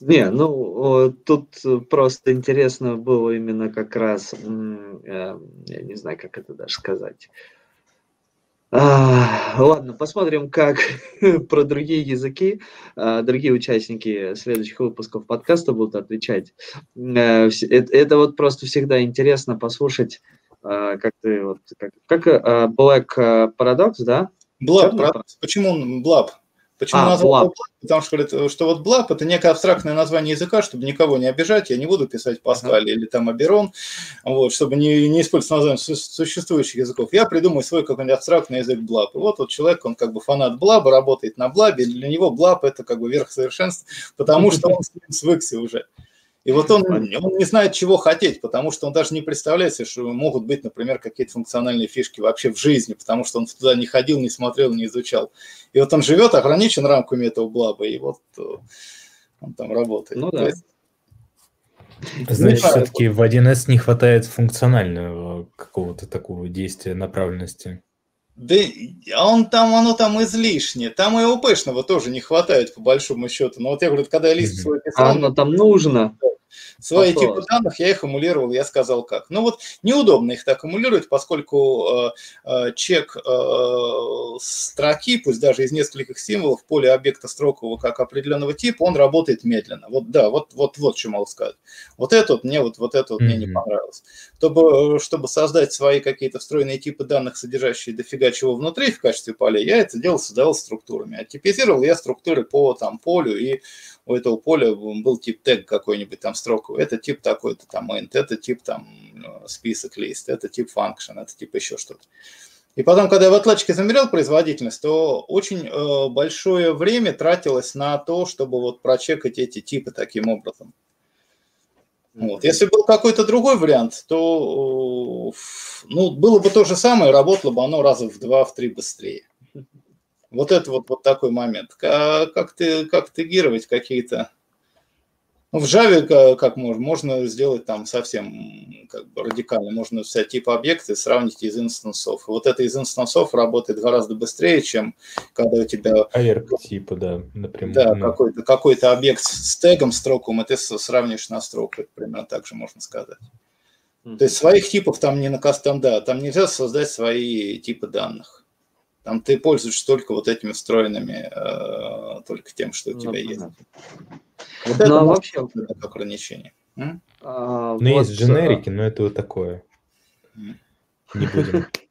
Не, ну, тут просто интересно было именно как раз, э, я не знаю, как это даже сказать. А, ладно, посмотрим, как про другие языки а, другие участники следующих выпусков подкаста будут отвечать. Э, это, это вот просто всегда интересно послушать, как ты вот как, как Blub Paradox, да? Блаб, почему он блаб? Почему а, назвал блаб? Потому что говорит, что вот блаб это некое абстрактное название языка, чтобы никого не обижать, я не буду писать Паскаль uh-huh. или там Оберон, вот, чтобы не, не использовать название существующих языков. Я придумаю свой какой-нибудь абстрактный язык блаб. И вот вот человек, он как бы фанат блаба, работает на блабе, для него блаб это как бы верх совершенства, потому что он с ним свыкся уже. И вот он, он не знает, чего хотеть, потому что он даже не представляет себе, что могут быть, например, какие-то функциональные фишки вообще в жизни, потому что он туда не ходил, не смотрел, не изучал. И вот он живет ограничен рамками этого блаба, и вот э, он там работает. Ну да. Значит, все-таки в 1С не хватает функционального какого-то такого действия, направленности. Да а он там, оно там излишнее. Там и ОПшного тоже не хватает, по большому счету. Но вот я говорю, когда я лист свой писал... А оно там нужно. Свои Вопрос. типы данных я их эмулировал, я сказал как. Ну вот неудобно их так эмулировать, поскольку э, э, чек э, строки, пусть даже из нескольких символов, поле объекта строкового как определенного типа, он работает медленно. Вот да, вот, вот, вот что могу сказать. Вот это вот мне, вот, вот это вот mm-hmm. мне не понравилось. Чтобы, чтобы создать свои какие-то встроенные типы данных, содержащие дофига чего внутри в качестве полей, я это делал, создавал структурами. А типизировал я структуры по там полю и у этого поля был тип тег какой-нибудь там строковый, это тип такой-то там int, это тип там э, список лист, это тип function, это тип еще что-то. И потом, когда я в отладчике замерял производительность, то очень э, большое время тратилось на то, чтобы вот прочекать эти типы таким образом. Вот. Если был какой-то другой вариант, то э, ну, было бы то же самое, работало бы оно раза в два, в три быстрее. Вот это вот, вот такой момент. Как, как, ты, как тегировать какие-то... Ну, в Java как, как можно? Можно сделать там совсем как бы радикально. Можно взять тип объекта и сравнить из инстансов. И вот это из инстансов работает гораздо быстрее, чем когда у тебя... Проверка типа, да, напрямую. Да, ну. какой-то какой объект с тегом, строком, и ты сравнишь на строку. Это примерно так же можно сказать. То есть своих типов там не на кастом, да, там нельзя создать свои типы данных. Там ты пользуешься только вот этими встроенными, э, только тем, что у ну, тебя ну, есть. Вот это ну, а вообще ограничение. А, ну, вот, есть дженерики, но это вот такое. Не будем.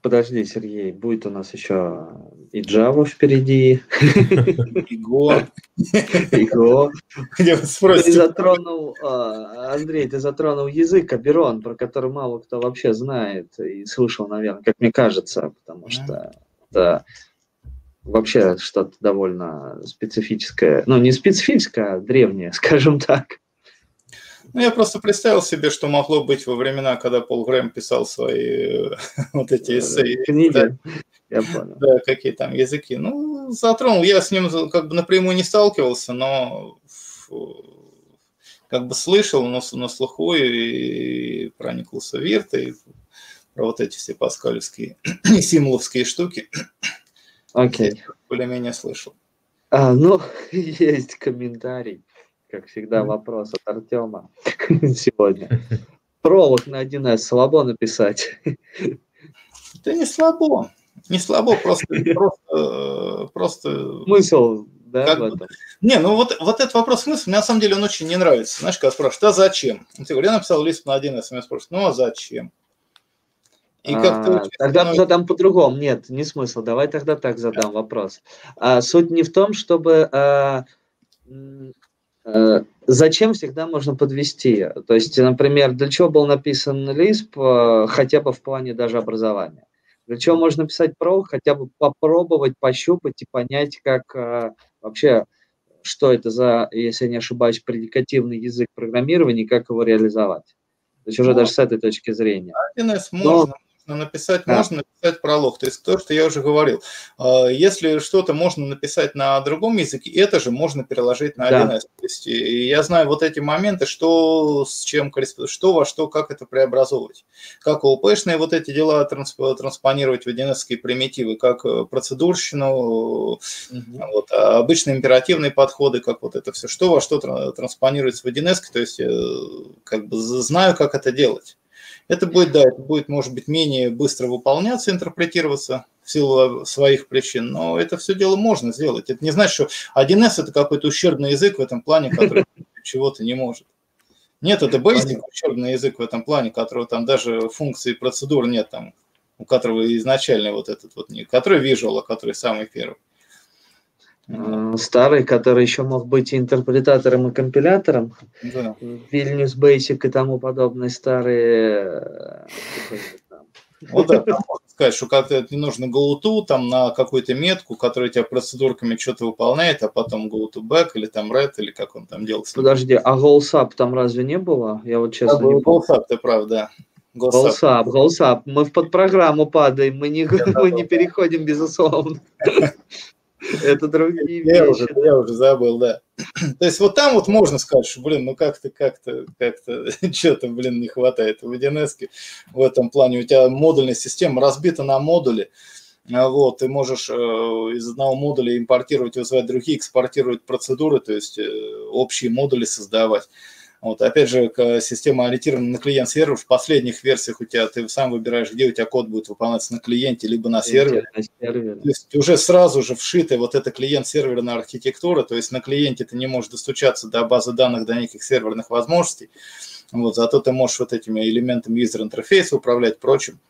Подожди, Сергей, будет у нас еще и Java впереди. И Go. И Go. Ты затронул, а, Андрей, ты затронул язык Аберон, про который мало кто вообще знает и слышал, наверное, как мне кажется, потому что это вообще что-то довольно специфическое, ну не специфическое, а древнее, скажем так. Ну, я просто представил себе, что могло быть во времена, когда Пол Грэм писал свои вот эти эссе. Книги. Да, я понял. Да, какие там языки. Ну, затронул. Я с ним как бы напрямую не сталкивался, но как бы слышал на, на слуху и проникнулся в Вирт, и про вот эти все паскалевские и штуки. Окей. Okay. Более-менее слышал. А, ну, есть комментарий как всегда, вопрос от Артема сегодня. Пролог на 1С слабо написать? Да не слабо. Не слабо, просто... просто, просто Смысл, да, как, в этом? Не, ну вот, вот этот вопрос смысл, мне на самом деле он очень не нравится. Знаешь, когда спрашивают, а зачем? Я говорю, я написал лист на 1С, меня спрашивают, ну а зачем? И а, тогда становится... задам по-другому. Нет, не смысл. Давай тогда так задам вопрос. А, суть не в том, чтобы а, зачем всегда можно подвести? То есть, например, для чего был написан Lisp, э, хотя бы в плане даже образования? Для чего можно писать про, хотя бы попробовать, пощупать и понять, как э, вообще, что это за, если я не ошибаюсь, предикативный язык программирования как его реализовать. То есть уже ну, даже с этой точки зрения. 1С можно, можно написать, да. можно написать пролог. То есть то, что я уже говорил. А, если что-то можно написать на другом языке, это же можно переложить на 1С. Да. То есть я знаю вот эти моменты, что с чем что во что, как это преобразовывать. Как ОПшные вот эти дела транспонировать в 1С примитивы, как э, процедурщину, угу. вот, а обычные императивные подходы, как вот это все, что во что транспонируется в 1С. То есть э, как бы знаю, как это делать. Это будет, да, это будет, может быть, менее быстро выполняться, интерпретироваться в силу своих причин, но это все дело можно сделать. Это не значит, что 1С это какой-то ущербный язык в этом плане, который чего-то не может. Нет, это basic ущербный язык в этом плане, которого там даже функции процедур нет там, у которого изначально вот этот вот, не который visual, а который самый первый. Старый, который еще мог быть и интерпретатором, и компилятором. Да. Vilnius Basic и тому подобные старые э, там, Вот да, там можно сказать, что как-то не нужно go to там на какую-то метку, которая тебя процедурками что-то выполняет, а потом go to back или там red, или как он там делается. Подожди, а goals up там разве не было? Я вот честно да, не помню. Goals up, ты прав, да. Goals up. Мы в подпрограмму падаем, мы не, мы не переходим безусловно. Это другие я Уже, я уже забыл, да. То есть вот там вот можно сказать, что, блин, ну как-то, как-то, как-то, что-то, блин, не хватает в 1 в этом плане. У тебя модульная система разбита на модули. А вот, ты можешь э, из одного модуля импортировать, вызывать другие, экспортировать процедуры, то есть э, общие модули создавать. Вот, опять же, система ориентирована на клиент-сервер. В последних версиях у тебя ты сам выбираешь, где у тебя код будет выполняться на клиенте, либо на сервере. На сервере. То есть уже сразу же вшитая вот эта клиент-серверная архитектура, то есть на клиенте ты не можешь достучаться до базы данных, до неких серверных возможностей. Вот, зато ты можешь вот этими элементами юзер-интерфейса управлять, прочим.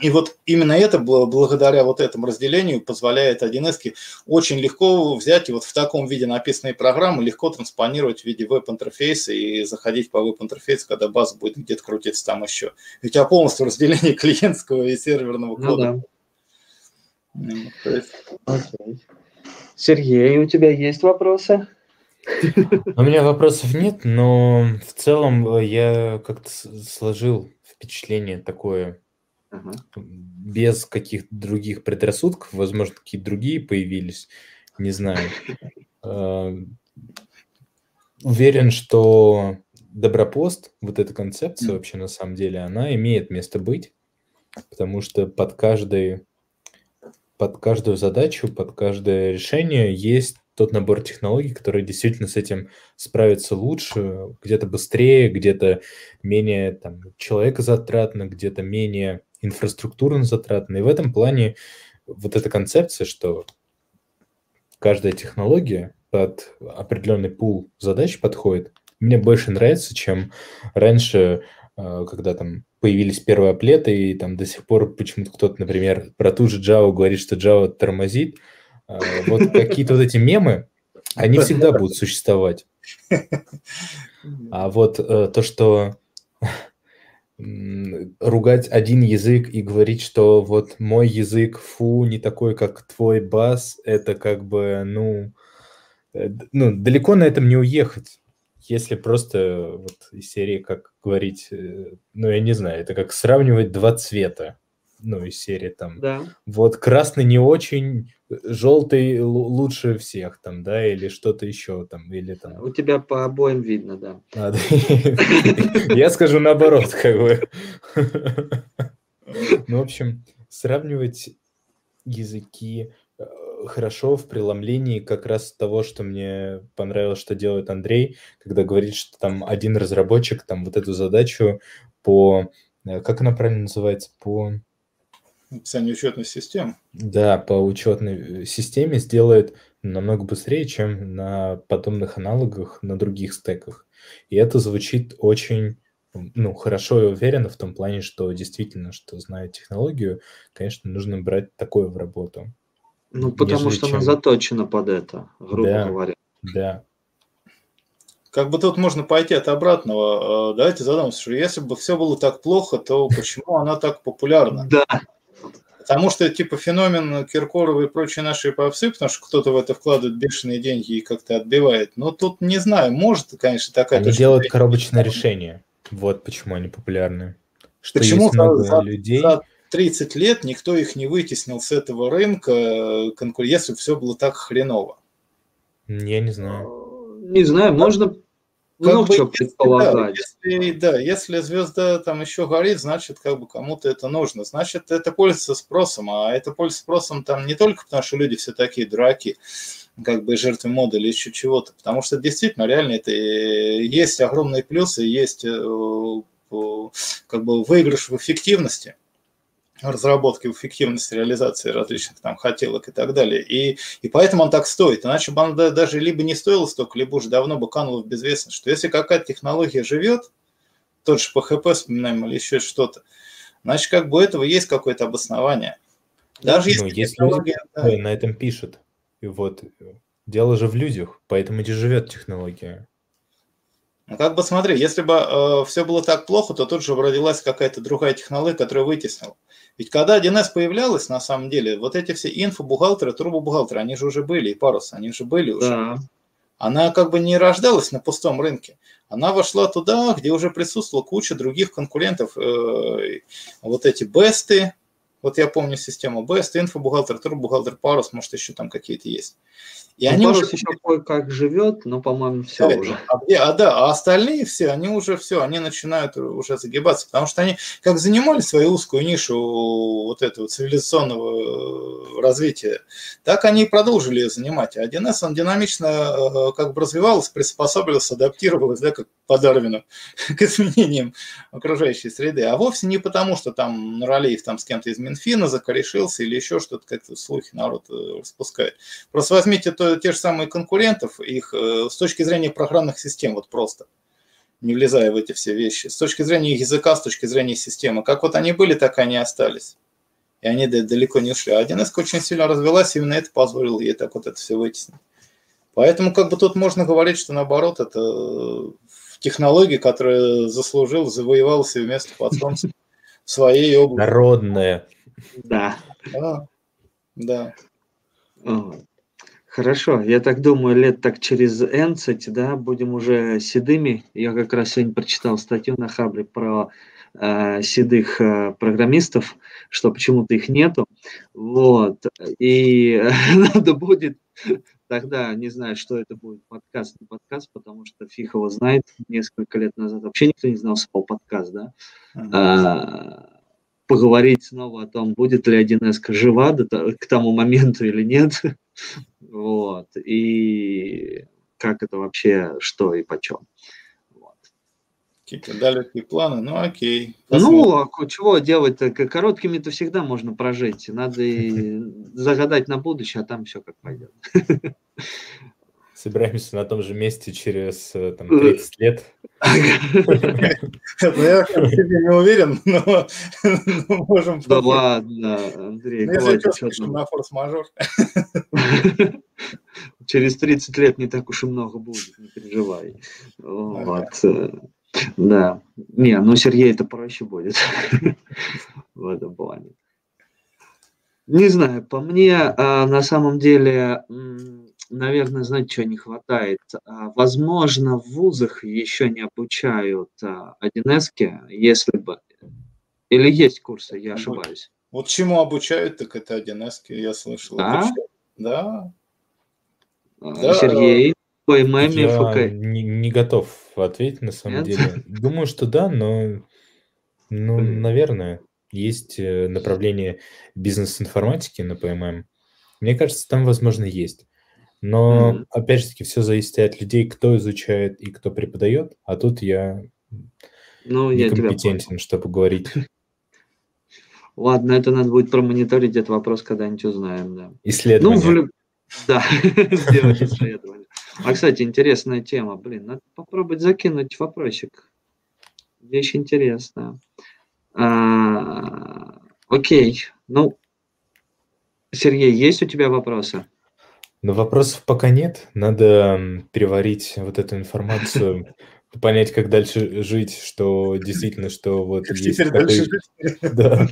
И вот именно это, благодаря вот этому разделению, позволяет 1С очень легко взять и вот в таком виде написанные программы легко транспонировать в виде веб-интерфейса и заходить по веб-интерфейсу, когда база будет где-то крутиться там еще. И у тебя полностью разделение клиентского и серверного ну кода. Ну, да. есть... Сергей, у тебя есть вопросы? У меня вопросов нет, но в целом я как-то сложил впечатление такое без каких-то других предрассудков, возможно, какие-то другие появились, не знаю. А, уверен, что Добропост, вот эта концепция вообще на самом деле, она имеет место быть, потому что под каждый под каждую задачу, под каждое решение есть тот набор технологий, которые действительно с этим справятся лучше, где-то быстрее, где-то менее там, человекозатратно, где-то менее инфраструктурно затратно. И в этом плане вот эта концепция, что каждая технология под определенный пул задач подходит, мне больше нравится, чем раньше, э, когда там появились первые аплеты, и там до сих пор почему-то кто-то, например, про ту же Java говорит, что Java тормозит. Э, вот какие-то вот эти мемы, они всегда будут существовать. А вот э, то, что ругать один язык и говорить, что вот мой язык, фу, не такой, как твой бас, это как бы, ну, э, ну, далеко на этом не уехать. Если просто вот из серии, как говорить, э, ну, я не знаю, это как сравнивать два цвета ну, из серии там. Да. Вот красный не очень, желтый лучше всех там, да, или что-то еще там, или там. У тебя по обоим видно, да. А, Я скажу наоборот, как бы. Ну, в общем, сравнивать языки э, хорошо в преломлении как раз того, что мне понравилось, что делает Андрей, когда говорит, что там один разработчик там вот эту задачу по, э, как она правильно называется, по написание учетной системы. Да, по учетной э, системе сделает намного быстрее, чем на подобных аналогах на других стеках. И это звучит очень ну, хорошо и уверенно в том плане, что действительно, что зная технологию, конечно, нужно брать такое в работу. Ну, потому что чем... она заточена под это, грубо да, говоря. Да. Как бы тут можно пойти от обратного. Э, давайте задумаемся, что если бы все было так плохо, то почему она так популярна? Да. Потому что, типа, феномен Киркорова и прочие наши попсы, потому что кто-то в это вкладывает бешеные деньги и как-то отбивает. Но тут, не знаю, может, конечно, такая... Они делают коробочное решение. Вот почему они популярны. Что почему есть много за, людей... за 30 лет никто их не вытеснил с этого рынка, если все было так хреново? Я не знаю. Не знаю, можно ну, как бы, предполагать. Да, если, да, если звезда там еще горит, значит, как бы кому-то это нужно. Значит, это пользуется спросом. А это пользуется спросом там не только потому, что люди все такие дураки, как бы жертвы моды или еще чего-то. Потому что действительно, реально, это есть огромные плюсы, есть э, как бы выигрыш в эффективности разработки, эффективности реализации различных там хотелок и так далее. И, и поэтому он так стоит. Иначе бы он даже либо не стоил столько, либо уже давно бы канул в безвестность. Что если какая-то технология живет, тот же PHP вспоминаем или еще что-то, значит, как бы у этого есть какое-то обоснование. Даже ну, если, если технология... Да. на этом пишет. И вот дело же в людях, поэтому и живет технология. Ну, как бы смотри, если бы э, все было так плохо, то тут же родилась какая-то другая технология, которая вытеснила. Ведь когда 1С появлялась, на самом деле, вот эти все инфобухгалтеры, турбобухгалтеры, они же уже были, и парус, они же были уже. Да. Она как бы не рождалась на пустом рынке. Она вошла туда, где уже присутствовала куча других конкурентов. Э, вот эти бесты, вот я помню систему Best, инфобухгалтер, турбухгалтер, парус, может, еще там какие-то есть. И ну, они уже еще кое-как живет, но, по-моему, все да, уже. А, а, да, а остальные все, они уже все, они начинают уже загибаться, потому что они как занимали свою узкую нишу вот этого цивилизационного э, развития, так они и продолжили ее занимать. А 1С, он динамично э, как бы развивался, приспособился, адаптировался, да, как по Дарвину, к изменениям окружающей среды. А вовсе не потому, что там Нуралиев там с кем-то из Минфина закорешился или еще что-то, как-то слухи народ э, распускает. Просто возьмите то, те же самые конкурентов, их э, с точки зрения программных систем, вот просто, не влезая в эти все вещи, с точки зрения языка, с точки зрения системы, как вот они были, так они и остались. И они далеко не ушли. А 1С очень сильно развелась, и именно это позволило ей так вот это все вытеснить. Поэтому как бы тут можно говорить, что наоборот, это э, технология, которая заслужил, завоевал себе место под солнцем в своей области. Народная. Да. Да. да. Хорошо, я так думаю, лет так через 11, да, будем уже седыми. Я как раз сегодня прочитал статью на Хабре про э, седых э, программистов, что почему-то их нету. Вот, и надо будет тогда, не знаю, что это будет, подкаст, не подкаст, потому что фиг его знает, несколько лет назад вообще никто не знал слово подкаст, да. Uh-huh. А, поговорить снова о том, будет ли 1С жива до, к тому моменту или нет. Вот. И как это вообще, что и почем. Вот. Какие-то далекие планы, ну окей. Посмотрим. Ну, а чего делать-то? Короткими-то всегда можно прожить. Надо и загадать на будущее, а там все как пойдет. собираемся на том же месте через э, там, 30 лет. Ну, я в себе не уверен, но можем... Да ладно, Андрей, ну, что, на форс-мажор. Через 30 лет не так уж и много будет, не переживай. Вот. Э, да. Не, ну Сергей это проще будет в этом плане. Не знаю, по мне, а, на самом деле, наверное, знаете, что не хватает? А, возможно, в вузах еще не обучают 1С, а, если бы... Или есть курсы, я ошибаюсь. Вот чему обучают, так это 1С, я слышал. Да? Да. да. Сергей, по ММ, я ФК. Не, не готов ответить, на самом Нет? деле. Думаю, что да, но, ну, наверное, есть э, направление бизнес-информатики на ПММ. Мне кажется, там, возможно, есть. Но, mm-hmm. опять же таки, все зависит от людей, кто изучает и кто преподает. А тут я ну, некомпетентен, чтобы говорить. Ладно, это надо будет промониторить этот вопрос, когда-нибудь узнаем, да. Исследование. Ну, в... Да, сделать исследование. А, кстати, интересная тема. Блин, надо попробовать закинуть вопросик. Вещь интересная. А, окей, ну, Сергей, есть у тебя вопросы? Но вопросов пока нет. Надо переварить вот эту информацию, понять, как дальше жить, что действительно, что вот как есть такой... жить? Да,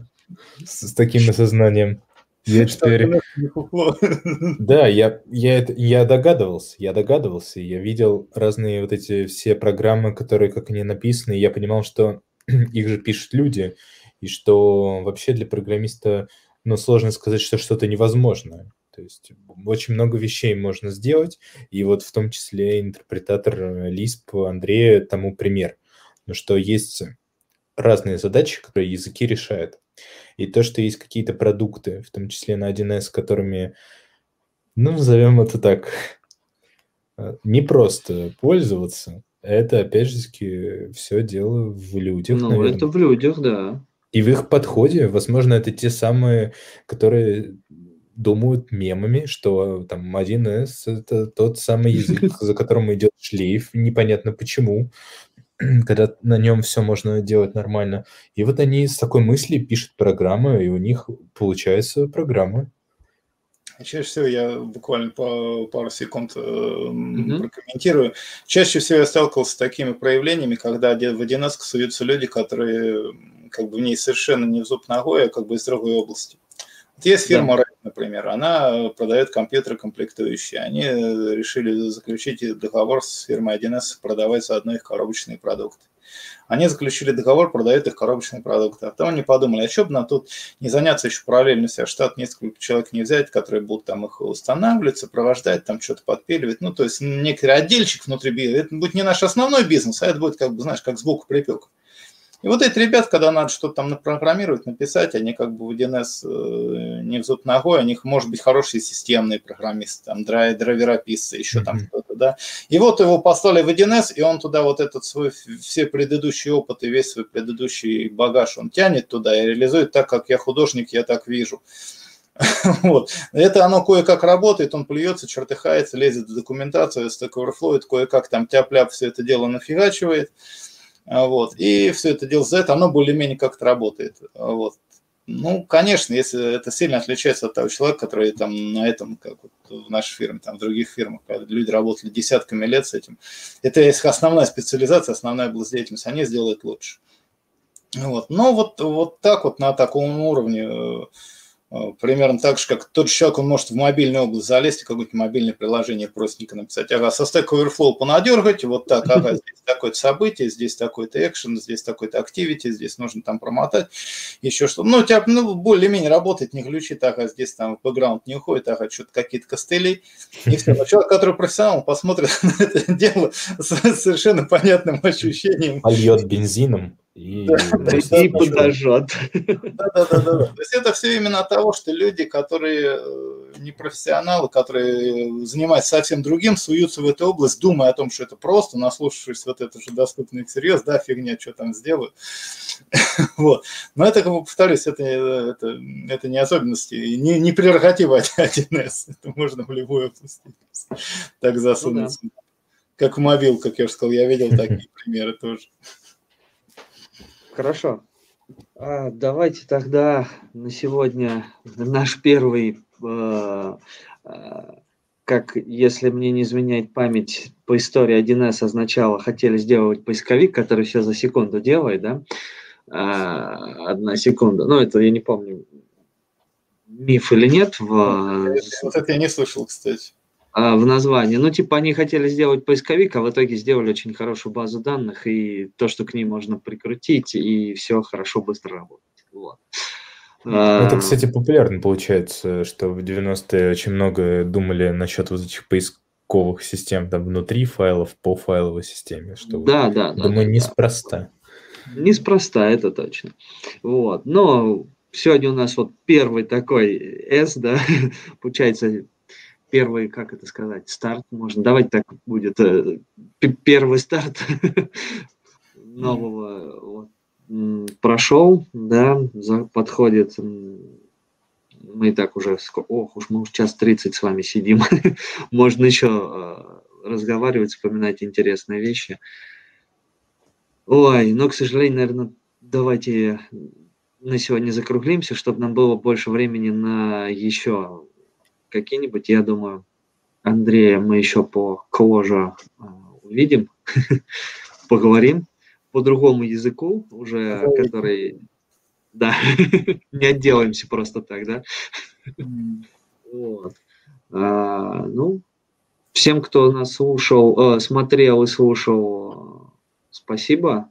с, с таким осознанием. Я теперь... Да, я, я, это, я догадывался, я догадывался, я видел разные вот эти все программы, которые, как они написаны, и я понимал, что их же пишут люди, и что вообще для программиста, ну, сложно сказать, что что-то невозможное. То есть очень много вещей можно сделать, и вот в том числе интерпретатор Lisp э, Андрея тому пример, ну, что есть разные задачи, которые языки решают. И то, что есть какие-то продукты, в том числе на 1С, которыми, ну, назовем это так, э, не просто пользоваться, это, опять же, все дело в людях, Ну, наверное. это в людях, да. И в их подходе, возможно, это те самые, которые думают мемами, что там 1С — это тот самый язык, за которым идет шлейф, непонятно почему, когда на нем все можно делать нормально. И вот они с такой мыслью пишут программы, и у них получается программа. Чаще всего я буквально по пару секунд mm-hmm. прокомментирую. Чаще всего я сталкивался с такими проявлениями, когда в 1С суются люди, которые как бы в ней совершенно не в зуб ногой, а как бы из другой области. Вот есть фирма да. Например, она продает компьютеры комплектующие. Они решили заключить договор с фирмой 1С, продавать заодно их коробочные продукты. Они заключили договор, продают их коробочные продукты. А потом они подумали, а что бы нам тут не заняться еще параллельно себя штат, несколько человек не взять, которые будут там их устанавливать, сопровождать, там что-то подпиливать. Ну, то есть некий отдельчик внутри бизнеса. Это будет не наш основной бизнес, а это будет, как бы, знаешь, как сбоку припек. И вот эти ребята, когда надо что-то там напрограммировать, написать, они как бы в 1С э, не взут ногой, у них может быть хорошие системные программисты, там драйверописцы, еще mm-hmm. там что-то, да. И вот его послали в 1С, и он туда вот этот свой, все предыдущие опыты, весь свой предыдущий багаж он тянет туда и реализует так, как я художник, я так вижу. Вот. Это оно кое-как работает, он плюется, чертыхается, лезет в документацию, Stack Overflow, кое-как там тяп-ляп все это дело нафигачивает. Вот. И все это дело за это, оно более-менее как-то работает. Вот. Ну, конечно, если это сильно отличается от того человека, который там на этом, как вот в нашей фирме, там в других фирмах, когда люди работали десятками лет с этим, это их основная специализация, основная область деятельности, они сделают лучше. Вот. Но вот, вот так вот на таком уровне Э, примерно так же, как тот человек, он может в мобильную область залезть, какое-нибудь мобильное приложение простенько написать. Ага, со Stack Overflow понадергать, вот так, ага, здесь такое-то событие, здесь такой-то экшен, здесь такой-то activity, здесь нужно там промотать, еще что-то. Ну, у тебя ну, более-менее работает, не глючит, ага, здесь там в бэкграунд не уходит, ага, что-то какие-то костыли, и все. Но человек, который профессионал, посмотрит на это дело с совершенно понятным ощущением. Польет бензином. И, и подожжет. Да, да, да, да. То есть это все именно от того, что люди, которые э, не профессионалы, которые занимаются совсем другим, суются в эту область, думая о том, что это просто, наслушавшись вот это же доступно и всерьез, да, фигня, что там сделаю. Вот. Но это, как бы, повторюсь, это, это, это не особенности, не, не прерогатива 1С. Это можно в любую область так засунуть. Ну, да. Как в мобил, как я уже сказал, я видел такие примеры тоже. Хорошо. А, давайте тогда на сегодня наш первый, э, э, как если мне не изменяет память, по истории 1С означало, хотели сделать поисковик, который все за секунду делает, да? А, одна секунда. Ну, это я не помню, миф или нет. В... Вот это я не слышал, кстати. А, в названии. Ну, типа, они хотели сделать поисковик, а в итоге сделали очень хорошую базу данных, и то, что к ней можно прикрутить, и все хорошо, быстро работает. Вот. Ну, это, кстати, популярно получается, что в 90-е очень много думали насчет вот этих поисковых систем там внутри файлов по файловой системе. Что да, вот, да, думаю, да, неспроста. Да. Неспроста, это точно. Вот. Но сегодня у нас вот первый такой S, да, получается, первый, как это сказать, старт можно. Давайте так будет. Э, первый старт нового вот, прошел, да, подходит. Мы так уже, ох, уж мы уже час 30 с вами сидим. Можно еще э, разговаривать, вспоминать интересные вещи. Ой, но, к сожалению, наверное, давайте на сегодня закруглимся, чтобы нам было больше времени на еще какие-нибудь, я думаю, Андрея мы еще по коже увидим, поговорим по другому языку уже, который, да, не отделаемся просто так, да. Вот. А, ну, всем, кто нас слушал, э, смотрел и слушал, спасибо.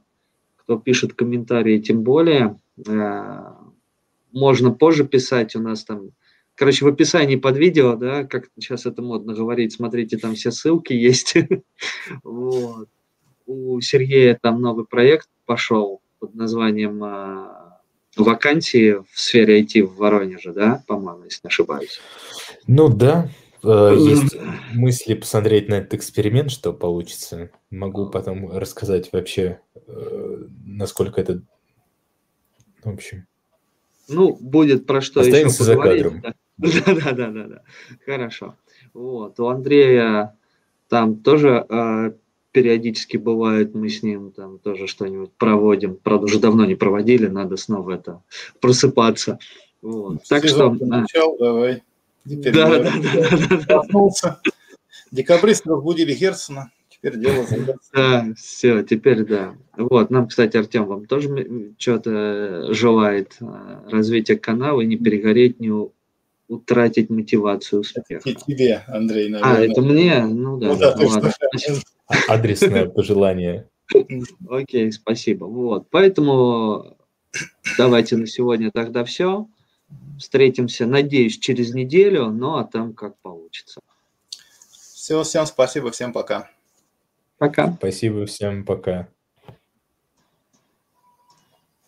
Кто пишет комментарии, тем более. Э, можно позже писать, у нас там Короче, в описании под видео, да, как сейчас это модно говорить, смотрите, там все ссылки есть. вот. У Сергея там новый проект пошел под названием а, «Вакансии в сфере IT в Воронеже», да, по-моему, если не ошибаюсь. Ну да, э, есть мысли посмотреть на этот эксперимент, что получится. Могу потом рассказать вообще, э, насколько это... В общем... Ну, будет про что Останется еще поговорить. За кадром. Да. Да, да, да, да, да. Хорошо. Вот. У Андрея там тоже э, периодически бывает, мы с ним там тоже что-нибудь проводим. Правда, уже давно не проводили, надо снова это просыпаться. Вот. Так что... Начал, давай. Теперь да, да, да, да. Декабристы разбудили Герцена. Теперь дело Да, все, теперь да. Вот, нам, кстати, Артем вам тоже что-то желает э, развития канала, не перегореть, не утратить мотивацию успеха. Это тебе, Андрей, а, наверное. А, это мне? Ну да. Ну, да ну, ладно. Адресное пожелание. Окей, спасибо. Вот, поэтому давайте на сегодня тогда все. Встретимся, надеюсь, через неделю, ну а там как получится. Все, всем спасибо, всем пока. Пока. Спасибо всем, пока.